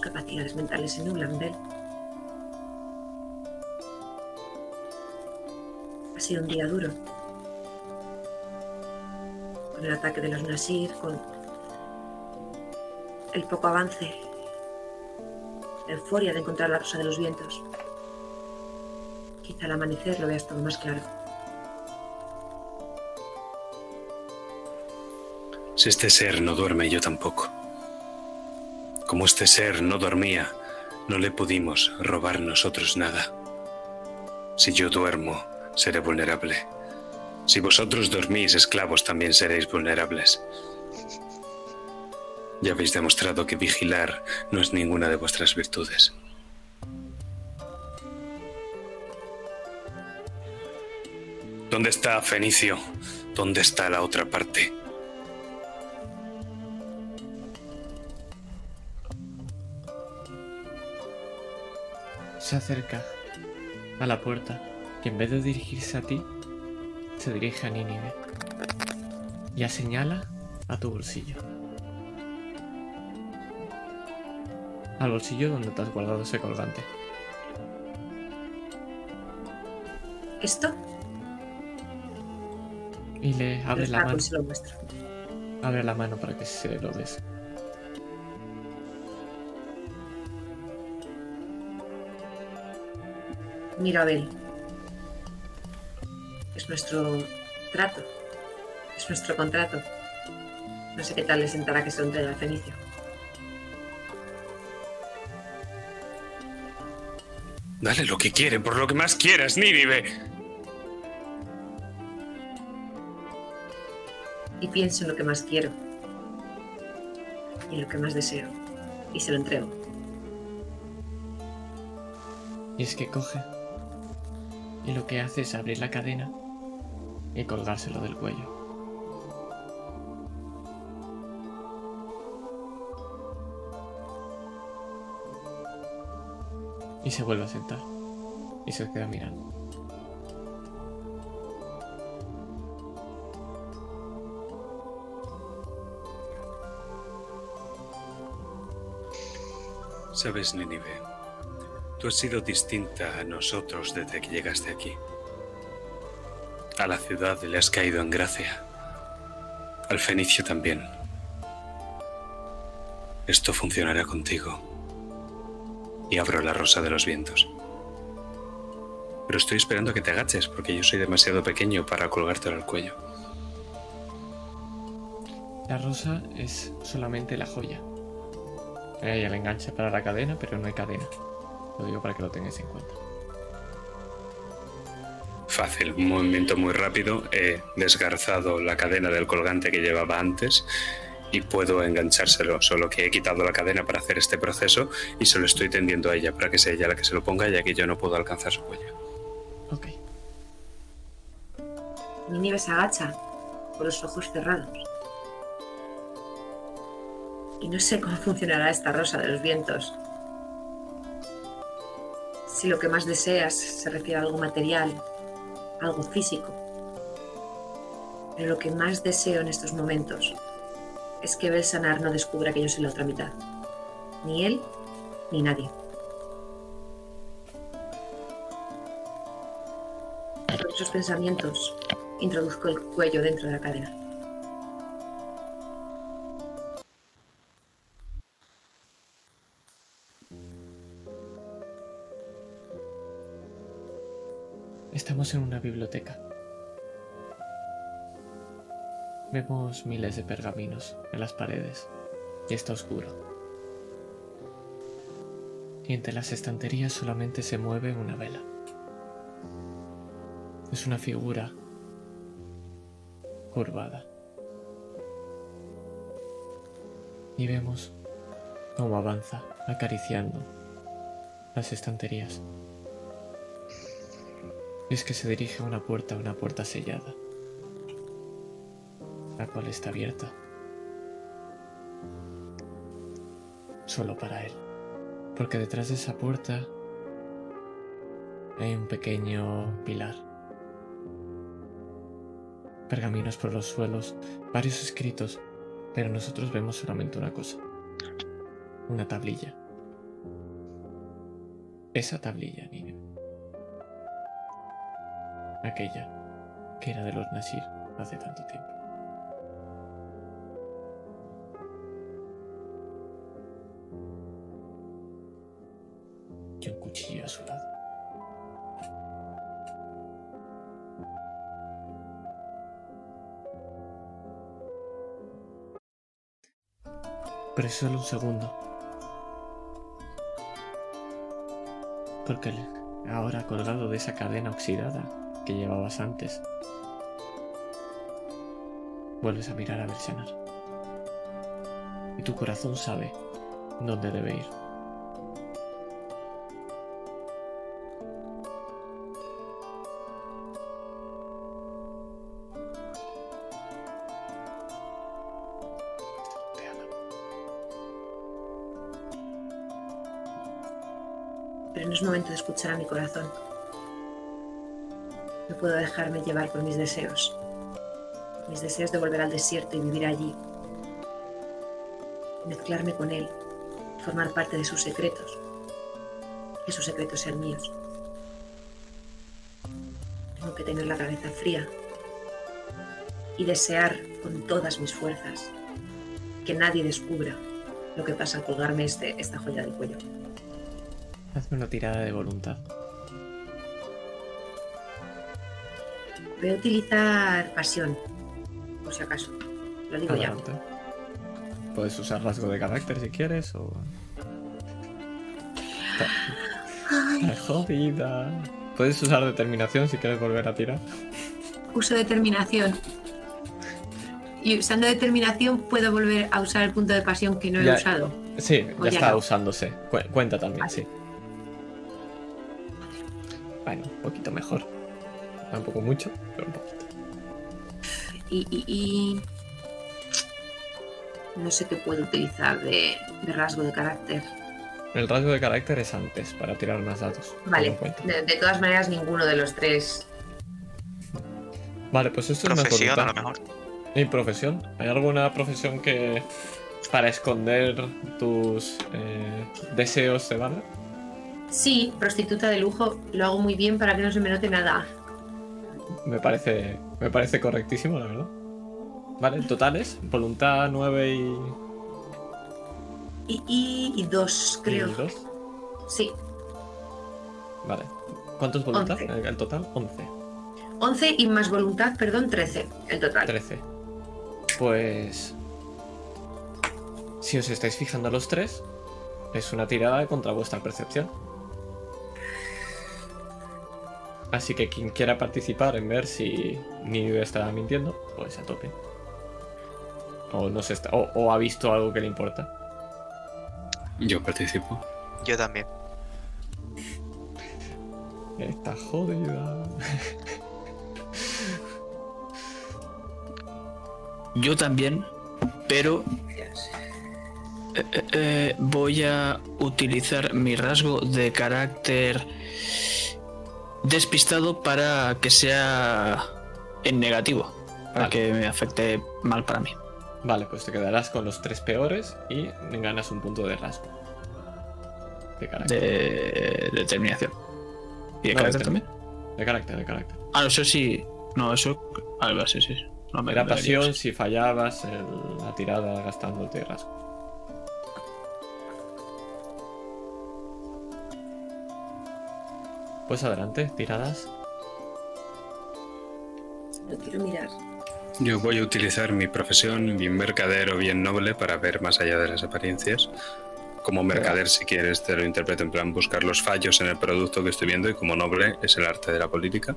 capacidades mentales se nublan, Bel. Ha sido un día duro. Con el ataque de los Nasir, con el poco avance, la euforia de encontrar la rosa de los vientos. Quizá al amanecer lo veas todo más claro. Si este ser no duerme, yo tampoco. Como este ser no dormía, no le pudimos robar nosotros nada. Si yo duermo, seré vulnerable. Si vosotros dormís, esclavos, también seréis vulnerables. Ya habéis demostrado que vigilar no es ninguna de vuestras virtudes. ¿Dónde está Fenicio? ¿Dónde está la otra parte? Se acerca a la puerta y en vez de dirigirse a ti, se dirige a Nínive. Ya señala a tu bolsillo. Al bolsillo donde te has guardado ese colgante. ¿Esto? Y le abre la mano. se lo muestro. Abre la mano para que se lo des. Mira, Abel. Es nuestro trato. Es nuestro contrato. No sé qué tal le sentará que se lo entregue al Fenicio. Dale lo que quiere, por lo que más quieras, Nínive. Y pienso en lo que más quiero. Y en lo que más deseo. Y se lo entrego. Y es que coge. Y lo que hace es abrir la cadena y colgárselo del cuello. Y se vuelve a sentar. Y se queda mirando. Sabes, Nínive, tú has sido distinta a nosotros desde que llegaste aquí. A la ciudad le has caído en gracia. Al fenicio también. Esto funcionará contigo. Y abro la rosa de los vientos. Pero estoy esperando que te agaches porque yo soy demasiado pequeño para colgártelo al cuello. La rosa es solamente la joya. Hay el enganche para la cadena, pero no hay cadena. Lo digo para que lo tengáis en cuenta. Fácil, un movimiento muy rápido. He desgarzado la cadena del colgante que llevaba antes y puedo enganchárselo. Solo que he quitado la cadena para hacer este proceso y se lo estoy tendiendo a ella para que sea ella la que se lo ponga, ya que yo no puedo alcanzar su cuello. Ok. Nínive se agacha con los ojos cerrados. Y no sé cómo funcionará esta rosa de los vientos. Si lo que más deseas se refiere a algo material, algo físico. Pero lo que más deseo en estos momentos es que Belsanar no descubra que yo soy la otra mitad. Ni él, ni nadie. Con esos pensamientos, introduzco el cuello dentro de la cadena. Estamos en una biblioteca. Vemos miles de pergaminos en las paredes y está oscuro. Y entre las estanterías solamente se mueve una vela. Es una figura curvada. Y vemos cómo avanza acariciando las estanterías. Es que se dirige a una puerta, una puerta sellada, la cual está abierta. Solo para él. Porque detrás de esa puerta hay un pequeño pilar. Pergaminos por los suelos, varios escritos, pero nosotros vemos solamente una cosa. Una tablilla. Esa tablilla, niño aquella que era de los Nasir hace tanto tiempo. Y un cuchillo a su lado. Pero solo un segundo. Porque ahora colgado de esa cadena oxidada que llevabas antes. Vuelves a mirar a Bersenar. Y tu corazón sabe dónde debe ir. Pero no es momento de escuchar a mi corazón. No puedo dejarme llevar por mis deseos. Mis deseos de volver al desierto y vivir allí. Mezclarme con él. Formar parte de sus secretos. Que sus secretos sean míos. Tengo que tener la cabeza fría. Y desear con todas mis fuerzas que nadie descubra lo que pasa al colgarme este, esta joya del cuello. Hazme una tirada de voluntad. Voy a utilizar pasión, por si acaso. Lo digo ya. Puedes usar rasgo de carácter si quieres o. Ay, jodida. Puedes usar determinación si quieres volver a tirar. Uso determinación. Y usando determinación puedo volver a usar el punto de pasión que no he usado. Sí, ya ya está no. usándose. Cu- cuenta también, Vale. sí. Bueno, un poquito mejor. Tampoco mucho. Y, y- y- No sé qué puedo utilizar de, de rasgo de carácter. El rasgo de carácter es antes para tirar más datos. Vale, cuenta. de, de todas maneras ninguno de los tres. Vale, pues esto es más Profesión a lo mejor. ¿Y profesión? ¿Hay alguna profesión que para esconder tus eh, deseos se vale? Sí, prostituta de lujo, lo hago muy bien para que no se me note nada. Me parece, me parece correctísimo, la verdad. Vale, totales, voluntad 9 y, Y, y, y dos, creo. y 2. Sí, Vale. ¿Cuántos voluntad? Once. El, total, 11. 11 y más voluntad, perdón, 13 el total. 13. Pues. Si os estáis fijando los tres, es una tirada contra vuestra percepción. Así que quien quiera participar en ver si Nive está mintiendo, pues a tope. O, no se está, o, o ha visto algo que le importa. Yo participo. Yo también. Está jodida. Yo también, pero eh, eh, eh, voy a utilizar mi rasgo de carácter despistado para que sea en negativo, para Vale. que me afecte mal para mí. Vale, pues te quedarás con los tres peores y ganas un punto de rasgo. De carácter. De determinación. ¿Y de No, carácter de- también? De carácter, de carácter. Ah, eso sí. No, eso. Algo así, sí. No me Era pasión si fallabas el- la tirada gastándote rasgo. Pues adelante, tiradas. Lo quiero mirar. Yo voy a utilizar mi profesión, mi mercader o bien noble para ver más allá de las apariencias. Como mercader, si quieres, te lo interpreto en plan buscar los fallos en el producto que estoy viendo y como noble es el arte de la política.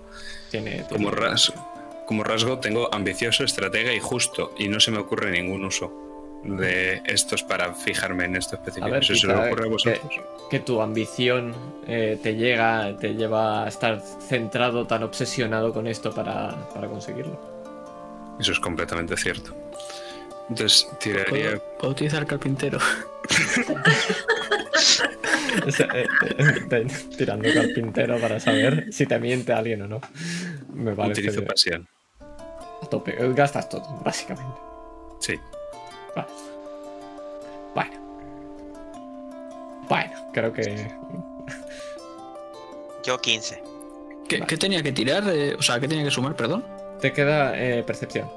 Tiene, tiene- Como rasgo, como rasgo tengo ambicioso, estratega y justo y no se me ocurre ningún uso de estos para fijarme en esto A específico. ver, ¿Eso se le ocurre a que, vosotros? que tu ambición eh, te llega, te lleva a estar centrado, tan obsesionado con esto para, para conseguirlo. Eso es completamente cierto. Entonces tiraría ¿Puedo, puedo utilizar carpintero? <laughs> O sea, eh, eh, tirando carpintero para saber si te miente alguien o no. Me parece utilizo pasión. a tope. Gastas todo, básicamente. Sí. Bueno. Bueno, creo que. Yo 15. ¿Qué, Vale. qué tenía que tirar? Eh, o sea, ¿qué tenía que sumar, perdón? Te queda eh, percepción.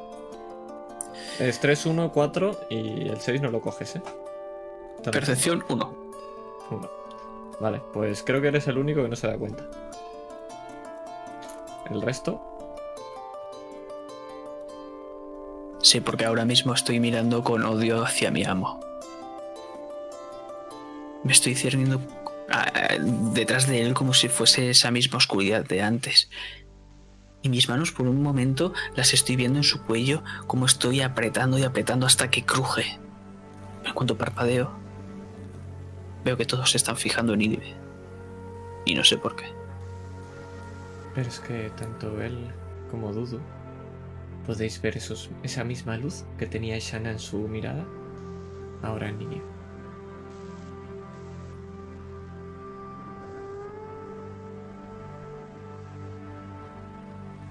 Es 3, 1, 4 y el 6 no lo coges, ¿eh? Percepción 1. Uno. Vale, pues creo que eres el único que no se da cuenta. El resto. Sí, porque ahora mismo estoy mirando con odio hacia mi amo. Me estoy cerniendo ah, ah, detrás de él como si fuese esa misma oscuridad de antes. Y mis manos por un momento las estoy viendo en su cuello como estoy apretando y apretando hasta que cruje. Pero cuando parpadeo, veo que todos se están fijando en Ilibe. Y no sé por qué. Pero es que tanto él como Dudu podéis ver esos, esa misma luz que tenía Shana en su mirada ahora en Nínive.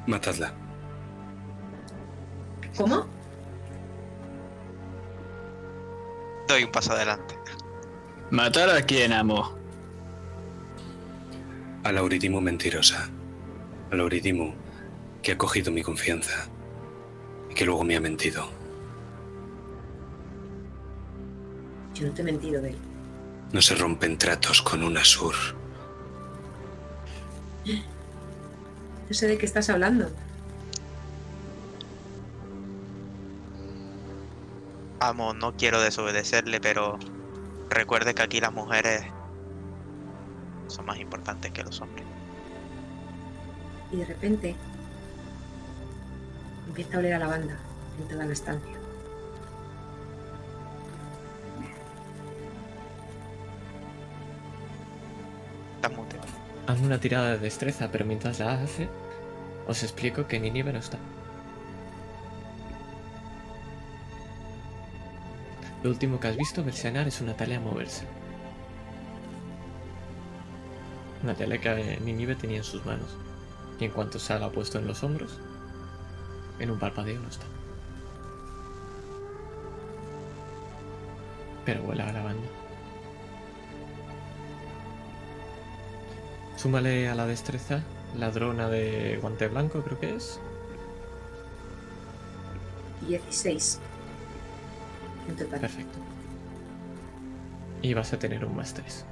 Matadla. ¿Cómo? Doy un paso adelante. ¿Matar a quién, amo? A la Euridimo mentirosa. A la Euridimo que ha cogido mi confianza y que luego me ha mentido. Yo no te he mentido, Bel. No se rompen tratos con un Asur. No sé de qué estás hablando. Amo, no quiero desobedecerle, pero recuerde que aquí las mujeres son más importantes que los hombres. Y de repente empieza a oler a lavanda en toda la estancia. Hazme una tirada de destreza, pero mientras la hace, os explico que Nínive no está. Lo último que has visto versionar es una tele a moverse. Una tele que Nínive tenía en sus manos. Y en cuanto se la ha puesto en los hombros, en un parpadeo no está. Pero huele a lavanda. Súmale a la destreza ladrona de guante blanco, creo que es. 16. En total. Perfecto. Y vas a tener un más 3.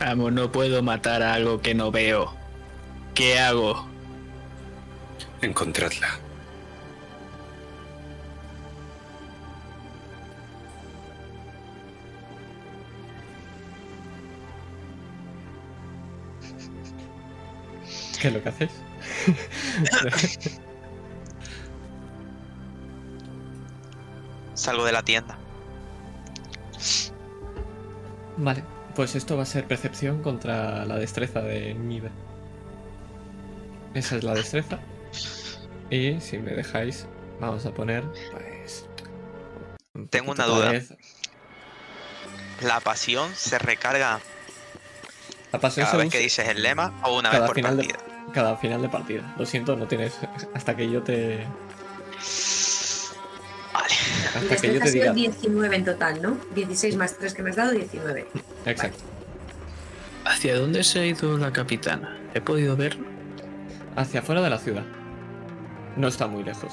Amo, no puedo matar a algo que no veo. ¿Qué hago? Encontradla. ¿Qué es lo que hacéis? Salgo de la tienda. vale, pues esto va a ser percepción contra la destreza de Nive. Esa es la destreza. Y si me dejáis, vamos a poner, pues. un Tengo una duda. vez. La pasión se recarga La pasión cada se vez que dices el lema o una vez por final de- partida. cada final de partida. Lo siento, no tienes. Hasta que yo te. Hasta que yo ha te sido diga. 19 en total, ¿no? 16 más 3 que me has dado, 19. Exacto. ¿Hacia dónde se ha ido la capitana? ¿He podido ver? Hacia afuera de la ciudad. No está muy lejos.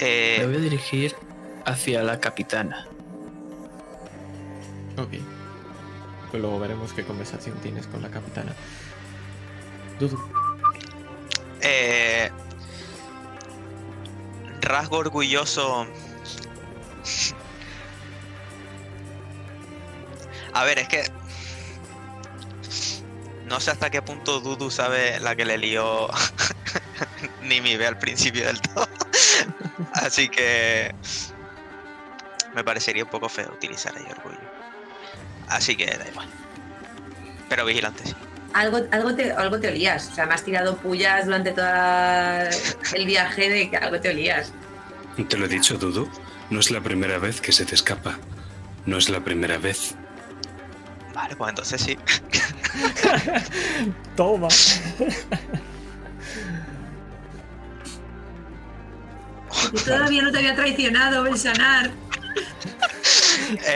Eh, Me voy a dirigir hacia la capitana. Ok. Pues luego veremos qué conversación tienes con la capitana. Dudu. eh, rasgo orgulloso. A ver, es que. No sé hasta qué punto Dudu sabe la que le lió <laughs> Nimibe al principio del todo. <laughs> Así que. Me parecería un poco feo utilizar ahí orgullo. Así que da igual. Pero vigilante, sí. Algo, algo, te, algo te olías. O sea, me has tirado pullas durante todo el viaje de que algo te olías. Te lo he dicho, Dudu. No es la primera vez que se te escapa. No es la primera vez. Vale, pues entonces sí. <laughs> Toma. Todavía no te había traicionado, Belsanar.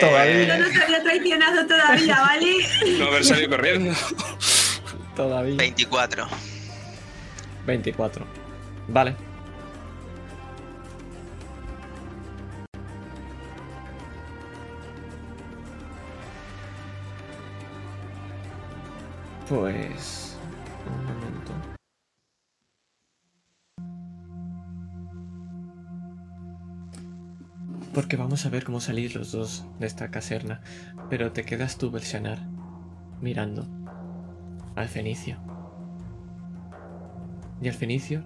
Todavía. Yo no te había traicionado todavía, ¿vale? No haber salido corriendo. Todavía. 24. 24. Vale. Pues... Un momento. Porque vamos a ver cómo salir los dos de esta caserna. Pero te quedas tú, Belsanar, mirando al Fenicio. Y el Fenicio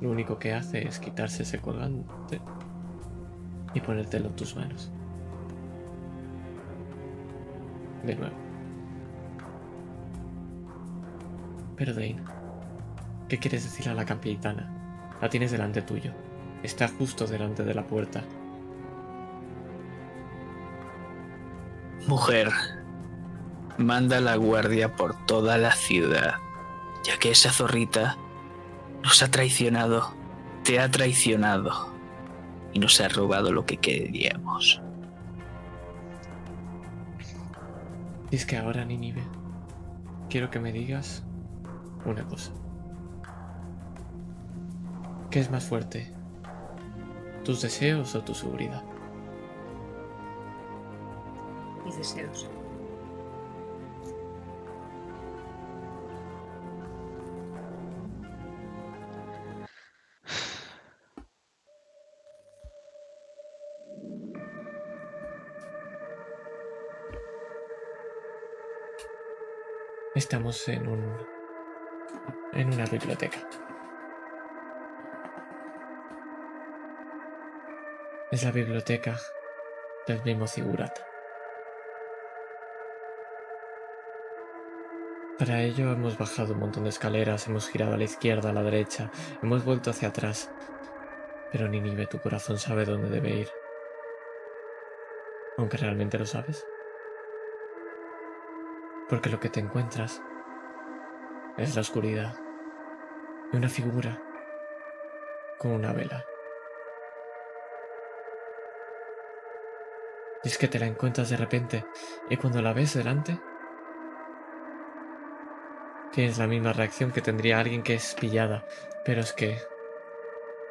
lo único que hace es quitarse ese colgante y ponértelo en tus manos. De nuevo. Pero Dane, ¿qué quieres decir a la capitana? La tienes delante tuyo. Está justo delante de la puerta. Mujer, manda la guardia por toda la ciudad, ya que esa zorrita nos ha traicionado, te ha traicionado y nos ha robado lo que queríamos. Es que ahora, Ninive, quiero que me digas una cosa. ¿Qué es más fuerte? ¿Tus deseos o tu seguridad? Mis deseos. Estamos en un. En una biblioteca. Es la biblioteca del mismo Ziggurat. Para ello hemos bajado un montón de escaleras, hemos girado a la izquierda, a la derecha, hemos vuelto hacia atrás. Pero Ninive, tu corazón sabe dónde debe ir. Aunque realmente lo sabes. Porque lo que te encuentras es la oscuridad y una figura con una vela. Y es que te la encuentras de repente y cuando la ves delante, tienes la misma reacción que tendría alguien que es pillada, pero es que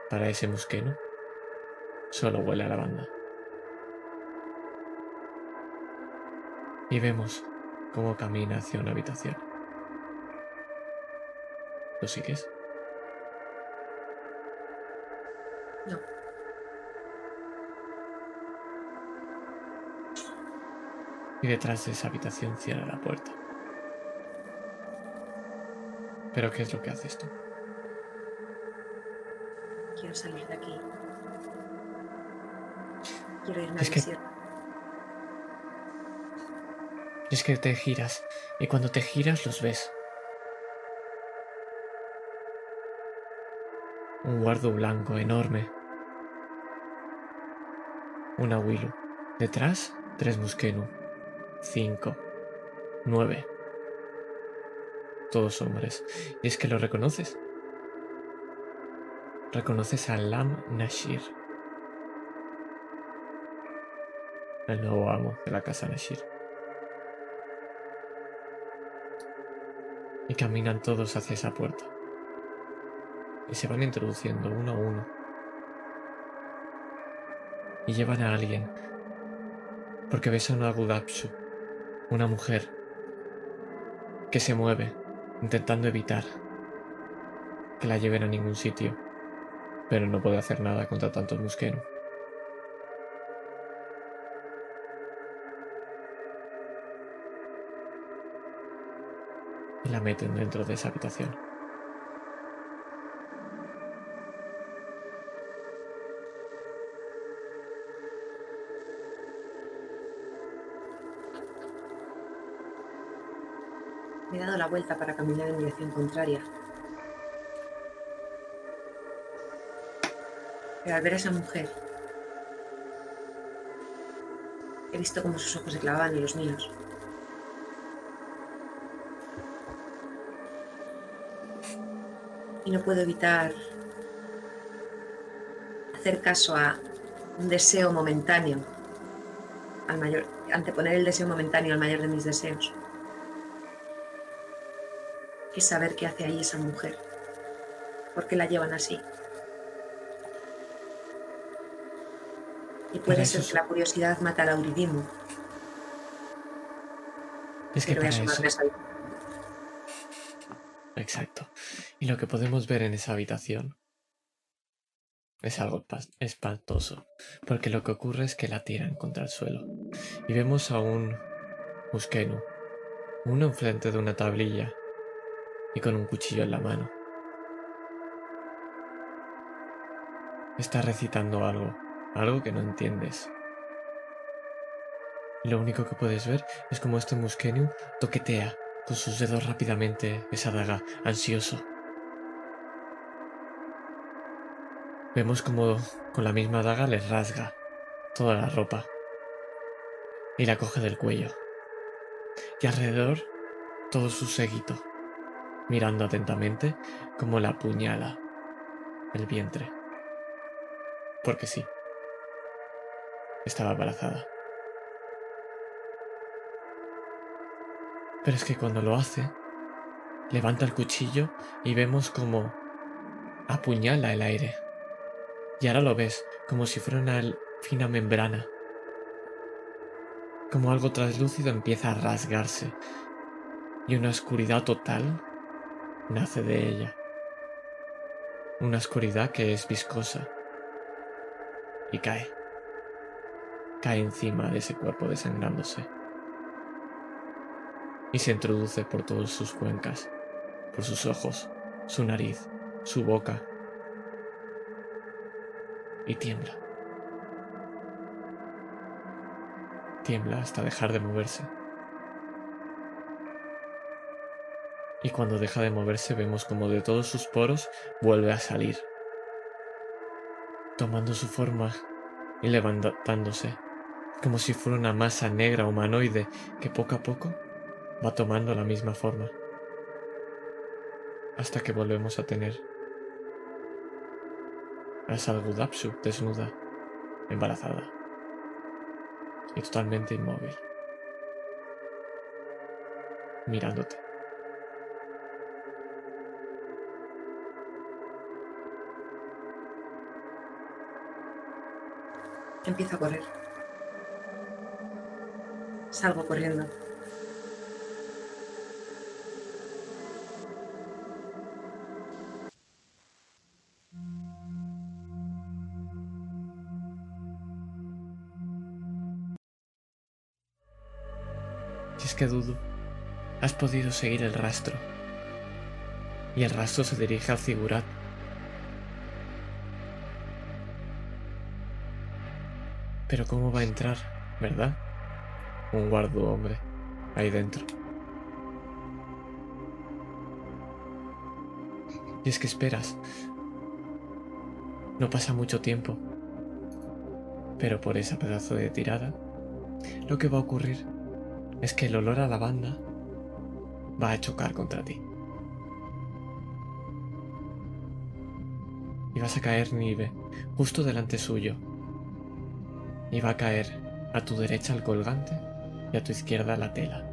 para ese musqueno solo huele a lavanda. Y vemos cómo camina hacia una habitación. ¿Lo sigues? No. Y detrás de esa habitación cierra la puerta. ¿Pero qué es lo que haces tú? Quiero salir de aquí. Quiero irme Es a la que-. Y es que te giras, y cuando te giras los ves. un guardo blanco enorme. Una Willu. Detrás, tres Muskenu. Cinco. Nueve. Todos hombres. Y es que lo reconoces. Reconoces a Lam Nashir. El nuevo amo de la casa Nashir. Y caminan todos hacia esa puerta. Y se van introduciendo uno a uno. Y llevan a alguien. Porque ves a una Gudapsu, una mujer, que se mueve, intentando evitar que la lleven a ningún sitio, pero no puede hacer nada contra tantos musqueros. y la meten dentro de esa habitación. Vuelta para caminar en dirección contraria. Pero al ver a esa mujer, he visto cómo sus ojos se clavaban en los míos. Y no puedo evitar hacer caso a un deseo momentáneo, al mayor, anteponer el deseo momentáneo al mayor de mis deseos es saber qué hace ahí esa mujer. ¿Por qué la llevan así? Y puede ser que la curiosidad mata al auridismo. Es que pero voy a para sumarme eso... Exacto. Y lo que podemos ver en esa habitación es algo espantoso, porque lo que ocurre es que la tiran contra el suelo. Y vemos a un Muskenu, uno enfrente de una tablilla y con un cuchillo en la mano. Está recitando algo, algo que no entiendes. Lo único que puedes ver es como este Muskenu toquetea con sus dedos rápidamente esa daga, ansioso. Vemos como con la misma daga le rasga toda la ropa y la coge del cuello. Y alrededor todo su séguito, mirando atentamente como la apuñala el vientre. Porque sí, estaba embarazada. Pero es que cuando lo hace, levanta el cuchillo y vemos como apuñala el aire. Y ahora lo ves como si fuera una fina membrana. Como algo translúcido empieza a rasgarse. Y una oscuridad total nace de ella. Una oscuridad que es viscosa. Y cae. Cae encima de ese cuerpo desangrándose y se introduce por todas sus cuencas, por sus ojos, su nariz, su boca, y tiembla. Tiembla hasta dejar de moverse. Y cuando deja de moverse vemos como de todos sus poros vuelve a salir, tomando su forma y levantándose, como si fuera una masa negra humanoide que poco a poco va tomando la misma forma. Hasta que volvemos a tener a Salgudapsu desnuda, embarazada y totalmente inmóvil, mirándote. Empiezo a correr. Salgo corriendo. Y es que dudo, has podido seguir el rastro. Y el rastro se dirige al Zigurat. Pero ¿cómo va a entrar, verdad? Un guardo hombre ahí dentro. Y es que esperas. No pasa mucho tiempo. Pero por esa pedazo de tirada, lo que va a ocurrir es que el olor a lavanda va a chocar contra ti. Y vas a caer Nive justo delante suyo. Y va a caer A tu derecha el colgante y a tu izquierda la tela.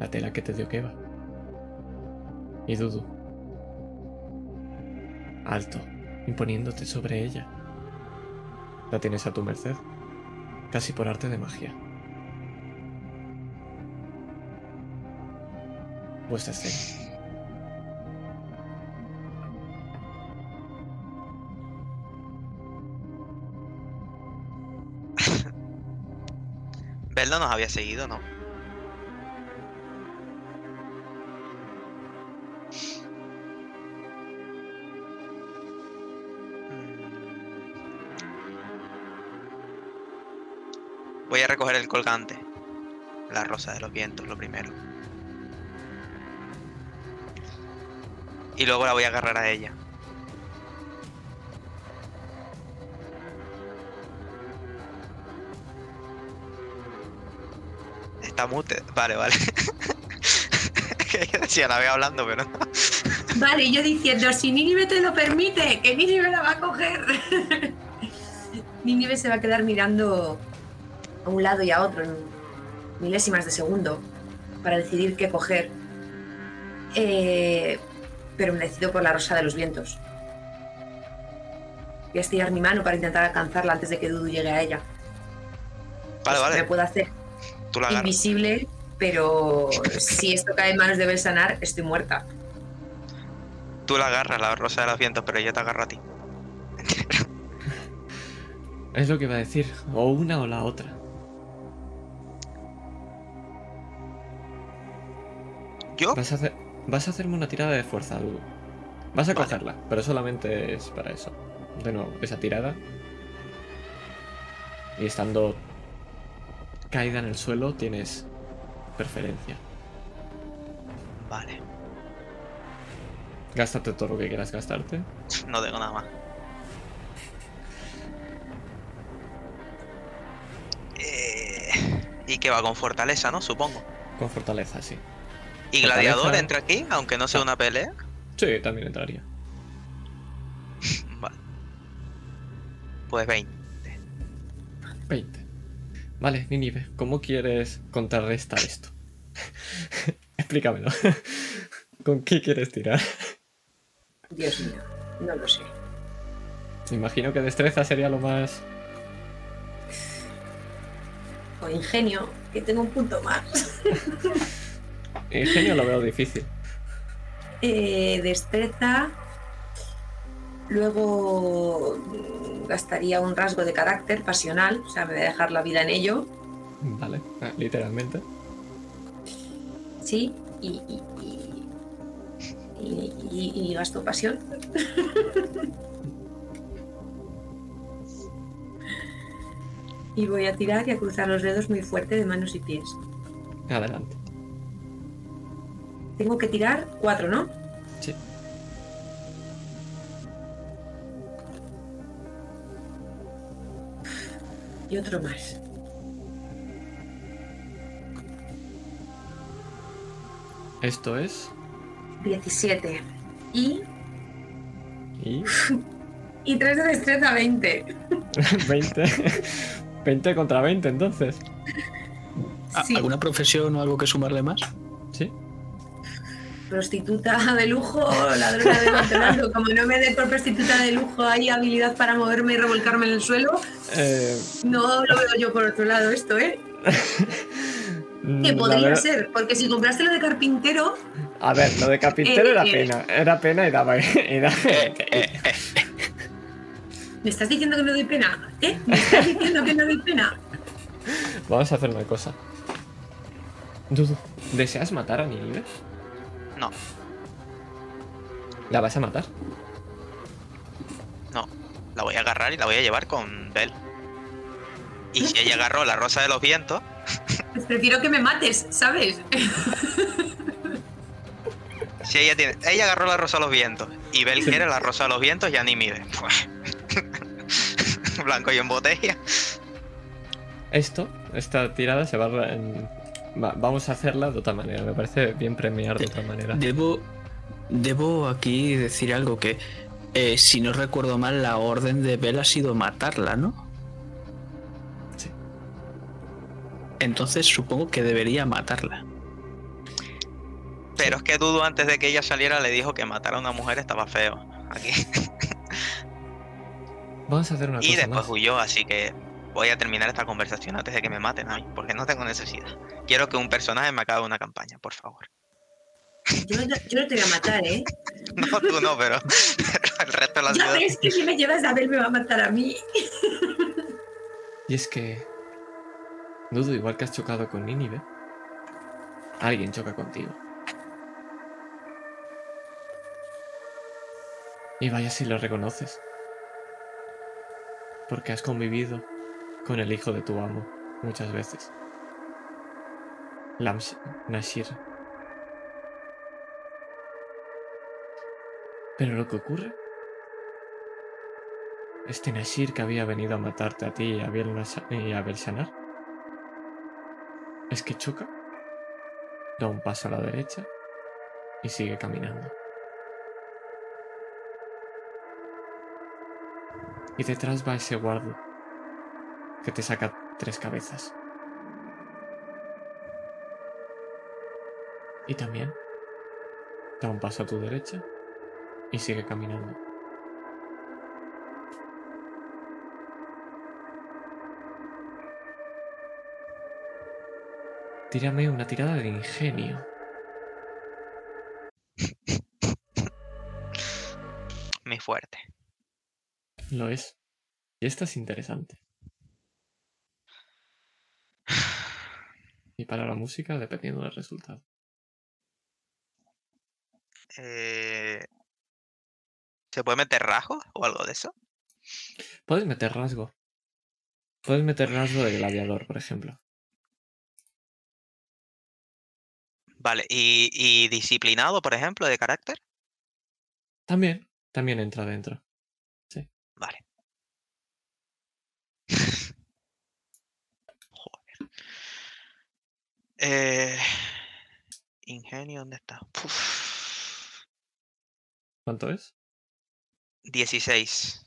La tela que te dio Keva. Y Dudu. Alto, imponiéndote sobre ella. La tienes a tu merced, casi por arte de magia. Vuestra escena. Bel no nos había seguido, ¿no? Mm. Voy a recoger el colgante. La rosa de los vientos, lo primero. Y luego la voy a agarrar a ella. Está mute. Vale, vale. <laughs> que yo decía, la veo hablando, pero. Vale, yo diciendo, si Nínive te lo permite, que Nínive la va a coger. <laughs> Nínive se va a quedar mirando a un lado y a otro en milésimas de segundo para decidir qué coger. Eh, pero me decido por la rosa de los vientos. Voy a estirar mi mano para intentar alcanzarla antes de que Dudu llegue a ella. Vale, Me vale. puedo hacer Tú la agarras. invisible, pero si esto cae en manos de Belsanar, estoy muerta. Tú la agarras, la rosa de los vientos, pero yo te agarro a ti. Es lo que iba a decir, o una o la otra. ¿Yo? Vas a, hacer, vas a hacerme una tirada de fuerza, Dudu. Vas a Vale. cogerla, pero solamente es para eso. De nuevo, esa tirada. Y estando caída en el suelo, tienes preferencia. Vale. Gástate todo lo que quieras gastarte. No tengo nada más. Eh, y que va con fortaleza, ¿no? Supongo. Con fortaleza, sí. ¿Y Fortaleza. gladiador entra aquí, aunque no sea una pelea? Sí, también entraría. <laughs> Vale. Pues 20. 20. Vale, Ninive, ¿cómo quieres contrarrestar esto? <laughs> Explícamelo. <laughs> ¿Con qué quieres tirar? Dios mío, no lo sé. Me imagino que destreza sería lo más. O ingenio, que tengo un punto más. <laughs> Ingenio lo veo difícil. Eh, destreza. Luego mm, gastaría un rasgo de carácter pasional, o sea, me voy a dejar la vida en ello. Vale, ah, literalmente. Sí, y, y, y, y- y- y gasto pasión. <laughs> y voy a tirar y a cruzar los dedos muy fuerte de manos y pies. Adelante. Tengo que tirar cuatro, ¿no? Sí. Y otro más. Esto es. 17. Y, Y. <laughs> y 3 de destreza, 20. 20. 20 contra 20, entonces. ¿A- Sí, ¿Alguna profesión o algo que sumarle más? Prostituta <laughs> de lujo, ladrona de Montelando. Como no me dé por prostituta de lujo hay habilidad para moverme y revolcarme en el suelo, Eh, no lo veo yo por otro lado esto, ¿eh? <laughs> Que podría verdad- ser, porque si compraste lo de carpintero, A ver, lo de carpintero Eh, era eh. pena. Era pena y daba. <laughs> y daba- ¿me estás diciendo que no doy pena? ¿Eh? ¿Me estás diciendo que no doy pena? Vamos a hacer una cosa. ¿deseas matar a Ninive? No, ¿La vas a matar? no. La voy a agarrar y la voy a llevar con Bel. Y si ella agarró la rosa de los vientos, <laughs> Pues prefiero que me mates, ¿sabes? si ella tiene. Ella agarró la rosa de los vientos. Y Bel quiere la rosa de los vientos y a ni mide. <laughs> Blanco y en botella. Esto, esta tirada se va a. en- va- vamos a hacerla de otra manera. Me parece bien premiar de otra manera. Debo, debo aquí decir algo que, eh, si no recuerdo mal, la orden de Bell ha sido matarla, ¿no? Sí. entonces supongo que debería matarla. Pero es que Dudu antes de que ella saliera le dijo que matar a una mujer estaba feo. Aquí. Vamos a hacer una y cosa después más. huyó, así que voy a terminar esta conversación antes de que me maten a mí, porque no tengo necesidad. Quiero que un personaje me acabe una campaña, por favor. Yo, no- yo no te voy a matar, ¿eh? <laughs> No, tú no, pero, pero <laughs> el resto de la Ya ciudad. ves que si me llevas a ver me va a matar a mí. Y es que. Dudo, igual que has chocado con Nínive, alguien choca contigo. Y vaya si lo reconoces. Porque has convivido con el hijo de tu amo muchas veces. Lams Nashir. Pero lo que ocurre este Nashir que había venido a matarte a ti y a Biel. Es que choca, da un paso a la derecha y sigue caminando. Y detrás va ese guardo que te saca tres cabezas. Y también da un paso a tu derecha y sigue caminando. Tírame una tirada de ingenio. <laughs> Mi fuerte. Lo es. Y esta es interesante. Y para la música, dependiendo del resultado. Eh, ¿Se puede meter rasgos o algo de eso? Puedes meter rasgo. Puedes meter rasgo de gladiador, por ejemplo. Vale, ¿y, y disciplinado, por ejemplo, de carácter? También, también entra dentro. Vale. Eh, ingenio, ¿dónde está? Uf, ¿Cuánto es? 16.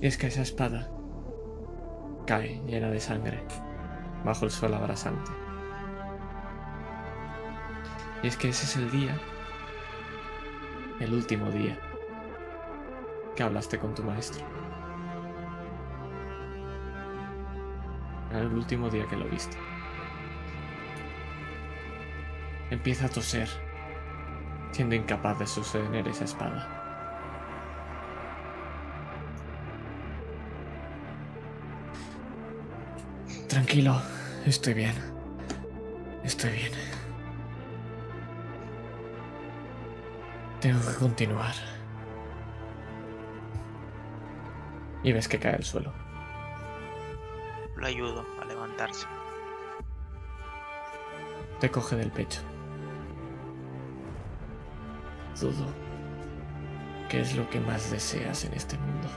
Y es que esa espada cae llena de sangre bajo el sol abrasante. Y es que ese es el día, el último día, que hablaste con tu maestro. El último día que lo viste. Empieza a toser, siendo incapaz de sostener esa espada. Tranquilo, estoy bien. Estoy bien. Tengo que continuar. Y ves que cae al suelo. Lo ayudo a levantarse. Te coge del pecho. Dudo. ¿Qué es lo que más deseas en este mundo?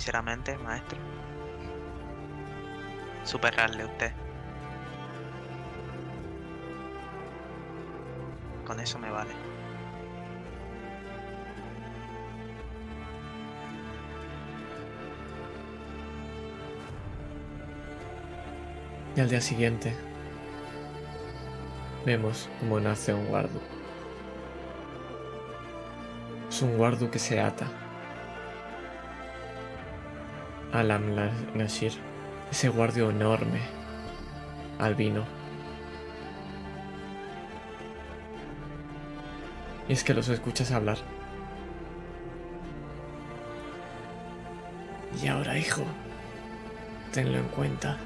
Sinceramente, maestro. Superarle a usted. Con eso me vale. Y al día siguiente vemos cómo nace un guardo. Es un guardo que se ata al Amla Nashir, ese guardio enorme, albino. Y es que los escuchas hablar. Y ahora, hijo, tenlo en cuenta.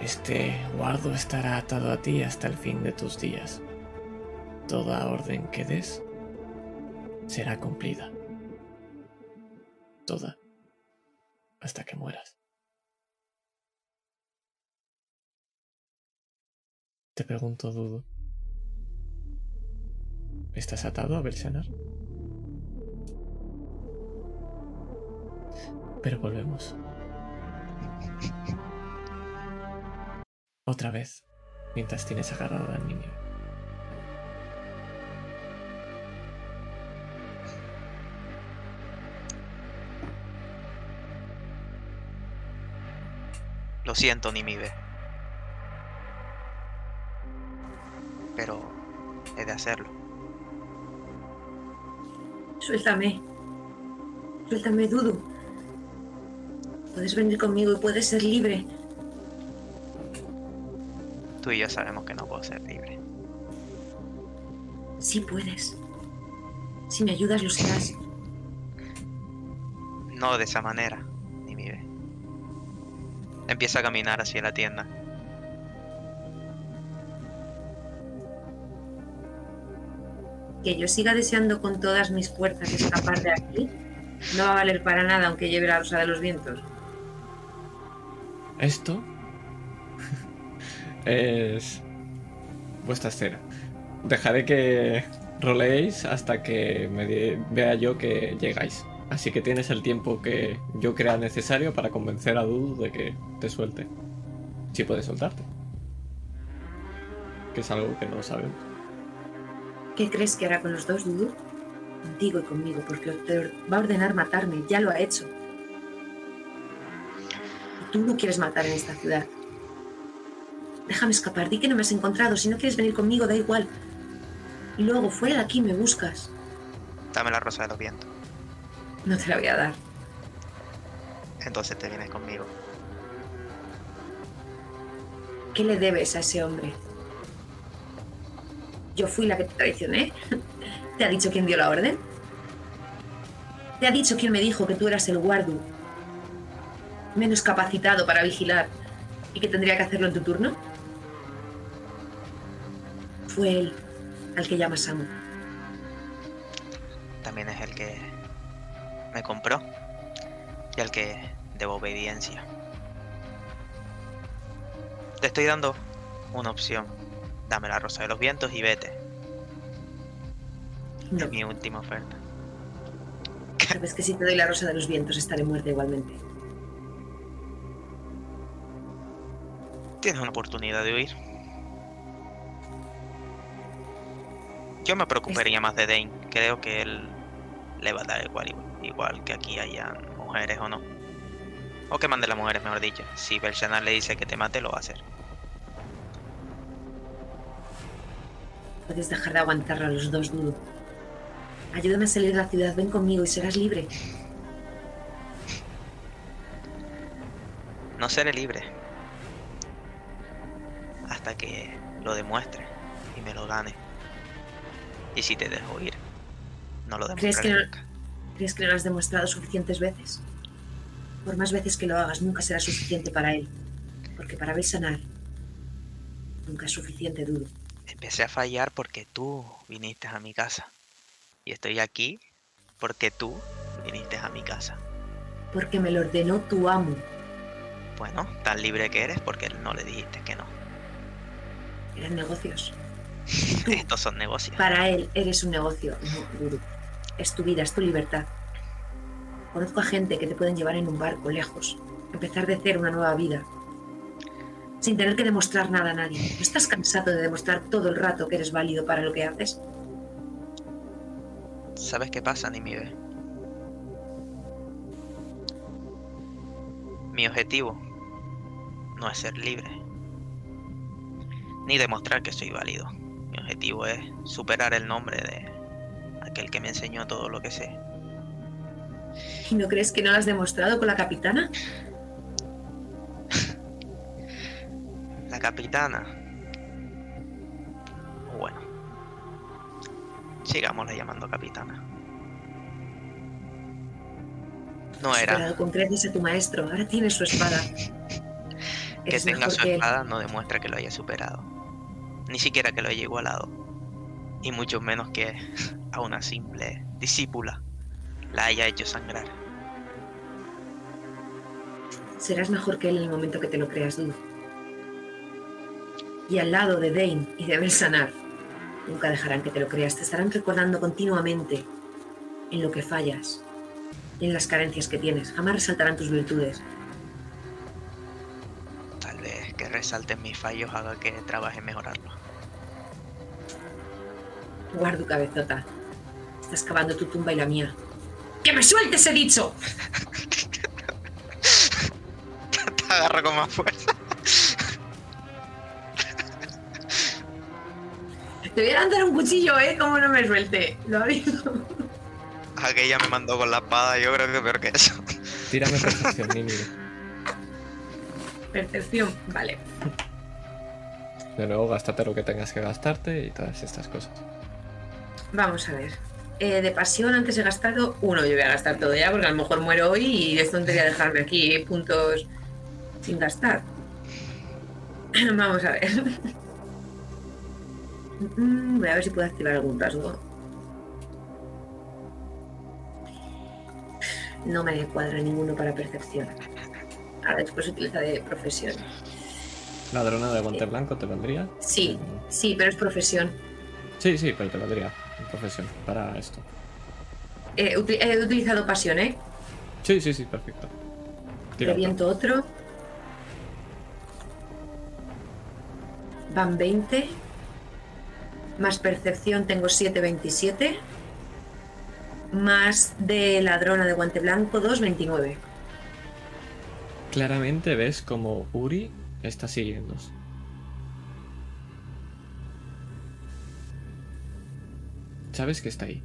Este guardo estará atado a ti hasta el fin de tus días. Toda orden que des será cumplida. Toda. Hasta que mueras. Te pregunto, Dudo. ¿Estás atado a Belsanar? Pero volvemos. <laughs> Otra vez, mientras tienes agarrado al niño. Lo siento, Nimibe. Pero he de hacerlo. Suéltame. Suéltame, Dudu. Puedes venir conmigo y puedes ser libre. Tú y yo sabemos que no puedo ser libre. Sí puedes. Si me ayudas, lo serás. No de esa manera. Empieza a caminar hacia la tienda. Que yo siga deseando con todas mis fuerzas escapar de aquí no va a valer para nada aunque lleve la rosa de los vientos. Esto <laughs> es vuestra escena. Dejaré que roleéis hasta que me vea yo que llegáis. Así que tienes el tiempo que yo crea necesario para convencer a Dudu de que te suelte. Si puede soltarte. Que es algo que no sabemos. ¿Qué crees que hará con los dos, Dudu? Contigo y conmigo, porque te va a ordenar matarme, ya lo ha hecho. Y tú no quieres matar en esta ciudad. Déjame escapar, di que no me has encontrado, si no quieres venir conmigo, da igual. Y luego, fuera de aquí, me buscas. Dame la rosa de los vientos. No te la voy a dar. Entonces te vienes conmigo. ¿Qué le debes a ese hombre? Yo fui la que te traicioné. ¿Te ha dicho quién dio la orden? ¿Te ha dicho quién me dijo que tú eras el guardu? Menos capacitado para vigilar y que tendría que hacerlo en tu turno. Fue él al que llamas amo. También es el que me compró y al que debo obediencia. Te estoy dando una opción. Dame la rosa de los vientos y vete. No, Es mi última oferta. sabes que si te doy la rosa de los vientos estaré muerta igualmente. Tienes una oportunidad de huir. Yo me preocuparía más de Dane. Creo que él le va a dar igual, igual que aquí hayan mujeres o no. O que mande las mujeres, mejor dicho. Si Belshazzar le dice que te mate, lo va a hacer. Puedes dejar de aguantar a los dos, Dudu. Ayúdame a salir de la ciudad, ven conmigo y serás libre. No seré libre. Hasta que lo demuestre y me lo gane. Y si te dejo ir, no lo ¿Crees demostraré que no- nunca. ¿Crees que lo has demostrado suficientes veces? Por más veces que lo hagas, nunca será suficiente para él. Porque para Belsanar, nunca es suficiente, Dudu. Empecé a fallar porque tú viniste a mi casa. Y estoy aquí porque tú viniste a mi casa. Porque me lo ordenó tu amo. Bueno, tan libre que eres porque no le dijiste que no. Eran negocios. <laughs> Estos son negocios. Para él eres un negocio, no, Dudu. Es tu vida, es tu libertad. Conozco a gente que te pueden llevar en un barco lejos, empezar de cero una nueva vida, sin tener que demostrar nada a nadie. ¿No estás cansado de demostrar todo el rato que eres válido para lo que haces? ¿Sabes qué pasa, Nimibe? Mi objetivo no es ser libre, ni demostrar que soy válido. Mi objetivo es superar el nombre de aquel que me enseñó todo lo que sé. ¿Y no crees que no lo has demostrado con la capitana? La capitana. Bueno. Sigámosla llamando capitana. No era. Con creces a tu maestro, ahora tienes su espada. <laughs> Que tenga su que espada no demuestra que lo haya superado. Ni siquiera que lo haya igualado. Y mucho menos que <laughs> a una simple discípula la haya hecho sangrar. Serás mejor que él en el momento que te lo creas, Dudu. Y al lado de Dane y de Belsanar, Nunca dejarán que te lo creas. Te estarán recordando continuamente en lo que fallas, en las carencias que tienes. Jamás resaltarán tus virtudes. Tal vez que resalten mis fallos haga que trabaje en tu cabezota. Estás cavando tu tumba y la mía. ¡Que me sueltes, he dicho! <laughs> Te agarro con más fuerza. Te voy a lanzar un cuchillo, ¿eh? Como no me suelte. Lo aviso. Aquella me mandó con la espada, yo creo que peor que eso. Tírame percepción, Nini. Percepción. Vale. De nuevo, gástate lo que tengas que gastarte y todas estas cosas. Vamos a ver. Eh, de pasión antes he gastado uno. Yo voy a gastar todo ya porque a lo mejor muero hoy y es tontería dejarme aquí puntos sin gastar. <clears throat> Vamos a ver. <laughs> Mm, Voy a ver si puedo activar algún rasgo. No me cuadra ninguno para percepción. Ahora después utilizaré profesión. Ladrona de guante blanco te vendría. Sí, sí, pero es profesión. Sí, sí, pero te vendría en profesión para esto. Eh, he utilizado pasión, ¿eh? Sí, sí, sí, perfecto. Reviento otro. Van 20. Más percepción tengo 7,27. Más de ladrona de guante blanco 2,29. Claramente ves como Uri está siguiendo. Sabes que está ahí.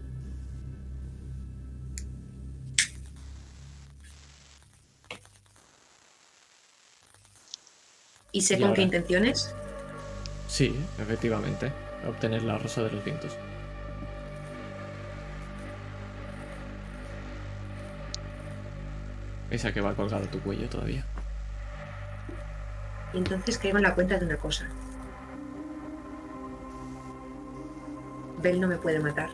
¿Y sé Y con qué intenciones? Sí, efectivamente. Obtener la rosa de los vientos. Esa que va colgada a tu cuello todavía. Y entonces caigo en la cuenta de una cosa. Bell no me puede matar.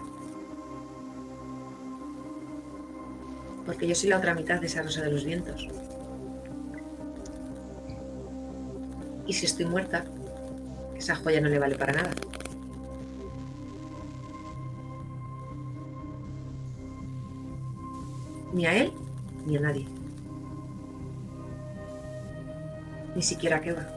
Porque yo soy la otra mitad de esa rosa de los vientos. Y si estoy muerta, esa joya no le vale para nada. Ni a él, ni a nadie. Ni siquiera a Keba.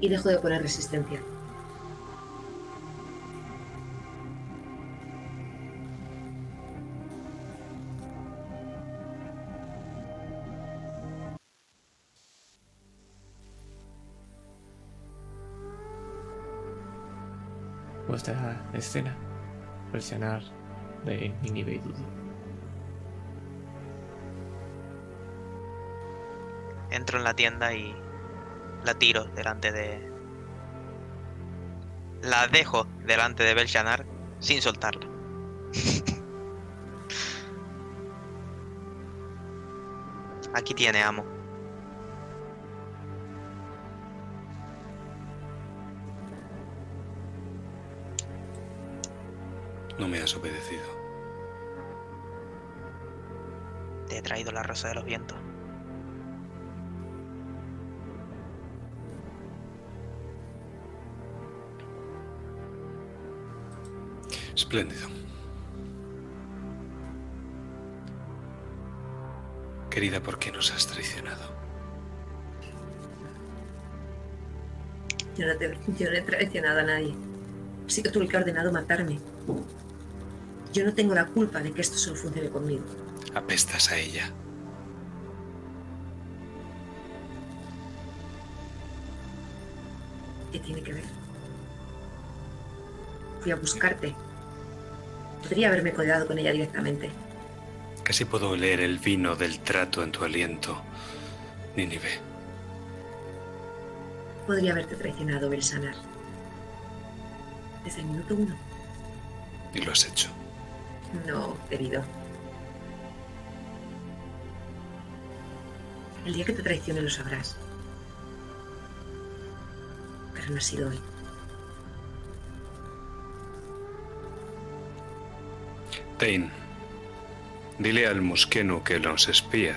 Y dejo de poner resistencia. Vuestra escena. Presionar de Ninive. Entro en la tienda y la tiro delante de. La dejo delante de Belchanar sin soltarla. <laughs> Aquí tiene, amo. No me has obedecido. Te he traído la rosa de los vientos. Espléndido. Querida, ¿por qué nos has traicionado? Yo no, te- yo no he traicionado a nadie. Ha sido tú el que ha ordenado matarme. Yo no tengo la culpa de que esto solo funcione conmigo. Apestas a ella. ¿Qué tiene que ver? Fui a buscarte. Podría haberme cuidado con ella directamente. Casi puedo oler el vino del trato en tu aliento, Nínive. Podría haberte traicionado, Belsanar. Desde el minuto uno. Y lo has hecho. No, querido. El día que te traicione lo sabrás. Pero no ha sido hoy. Tain, Dile al Musquenu que nos espía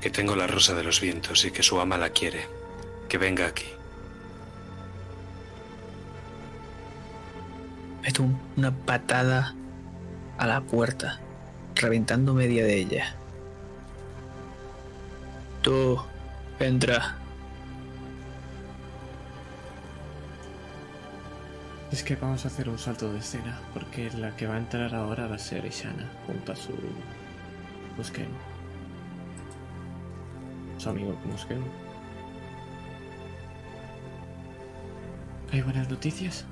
que tengo la rosa de los vientos y que su ama la quiere. Que venga aquí. Meto un- una patada a la puerta, reventando media de ella. Tú, entra. Es que vamos a hacer un salto de escena, porque la que va a entrar ahora va a ser Ishana, junto a su Muskenu. Su amigo Muskenu. ¿Hay buenas noticias?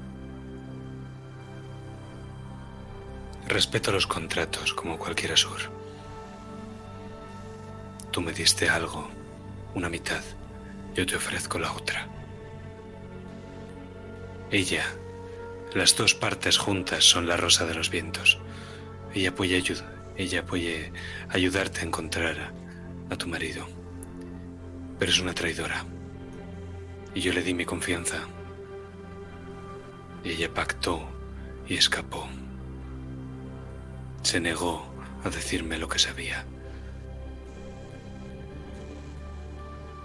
Respeto los contratos como cualquier Asur. Tú me diste algo, una mitad. Yo te ofrezco la otra. Ella, las dos partes juntas son la rosa de los vientos. Ella puede, ella puede ayudarte a encontrar a, a tu marido. Pero es una traidora. Y yo le di mi confianza. Ella pactó y escapó. Se negó a decirme lo que sabía.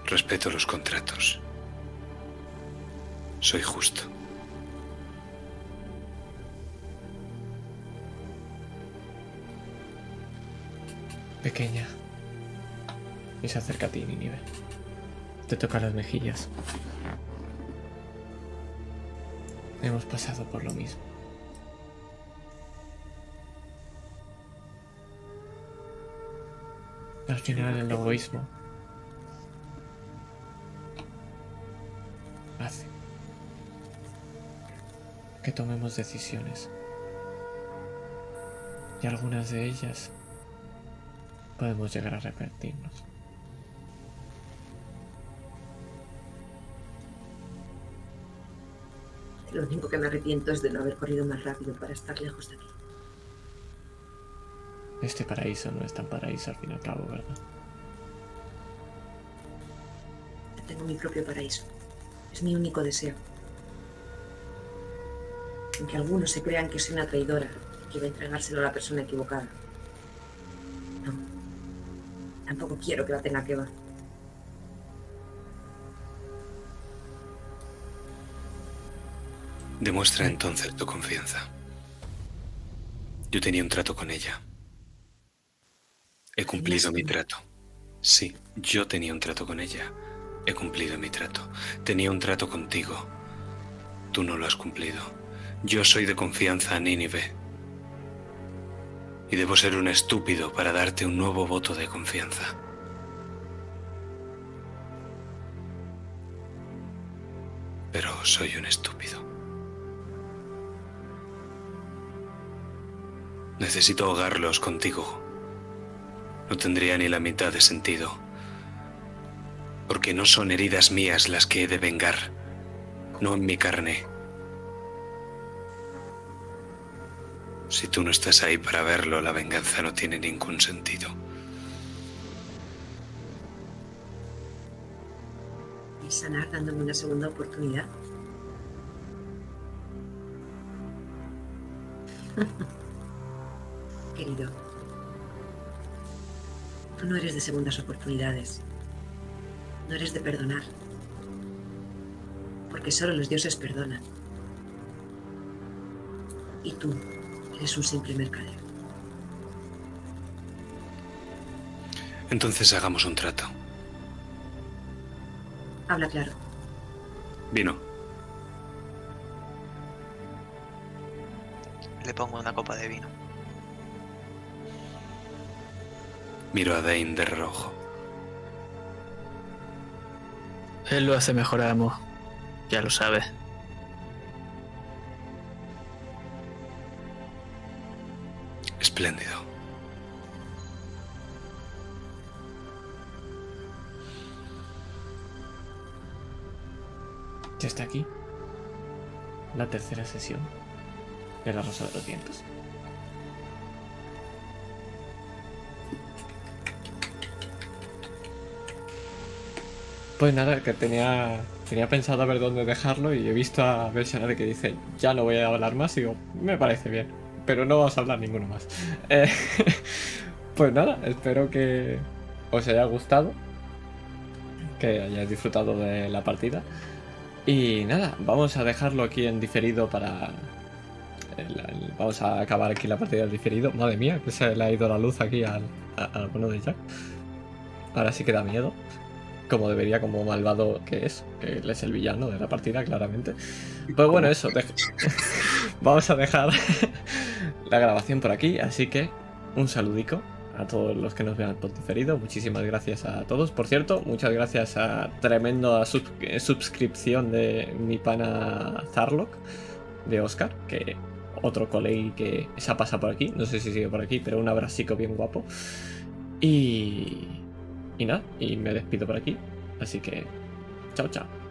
Respeto los contratos. Soy justo. Pequeña. Y se acerca a ti, Nínive. Te toca las mejillas. Hemos pasado por lo mismo. Al final el egoísmo hace que tomemos decisiones. Y algunas de ellas podemos llegar a arrepentirnos. Lo único que me arrepiento es de no haber corrido más rápido para estar lejos de aquí. Este paraíso no es tan paraíso al fin y al cabo, ¿verdad? Tengo mi propio paraíso. Es mi único deseo. Aunque algunos se crean que soy una traidora y que voy a entregárselo a la persona equivocada. Tampoco quiero que la tenga que va. Demuestra entonces tu confianza. Yo tenía un trato con ella. He cumplido mi trato. Sí, yo tenía un trato con ella. He cumplido mi trato. Tenía un trato contigo. Tú no lo has cumplido. Yo soy de confianza a Nínive. Y debo ser un estúpido para darte un nuevo voto de confianza. Pero soy un estúpido. Necesito ahogarlos contigo. No tendría ni la mitad de sentido. Porque no son heridas mías las que he de vengar, no en mi carne. Si tú no estás ahí para verlo, la venganza no tiene ningún sentido. ¿Y sanar dándome una segunda oportunidad? <laughs> Querido, tú no eres de segundas oportunidades. No eres de perdonar. Porque solo los dioses perdonan. Y tú eres un simple mercader. Entonces hagamos un trato. Habla claro. Vino. Le pongo una copa de vino. Miro a Dane de reojo. Él lo hace mejor, amo. Ya lo sabe. Espléndido. Ya está aquí. La tercera sesión de la Rosa de los Vientos. Pues nada, que tenía, tenía pensado a ver dónde dejarlo y he visto a Bersanare que dice, ya no voy a hablar más y digo, me parece bien. Pero no vamos a hablar ninguno más. Eh, <laughs> pues nada, espero que os haya gustado, que hayáis disfrutado de la partida. Y nada, vamos a dejarlo aquí en diferido para... el- el- vamos a acabar aquí la partida en diferido. Madre mía, que se le ha ido la luz aquí al, a- al bueno de Jack. Ahora sí que da miedo. Como debería, como malvado que es. Que él es el villano de la partida, claramente. Pues bueno, eso. <laughs> vamos a dejar la grabación por aquí. Así que un saludico a todos los que nos vean por diferido. Muchísimas gracias a todos. Por cierto, muchas gracias a tremenda sub- suscripción de mi pana Zarlock, de Oscar, que otro colega que se ha pasado por aquí. No sé si sigue por aquí, pero un abracico bien guapo. Y. Y nada, y me despido por aquí. Así que. Chao, chao.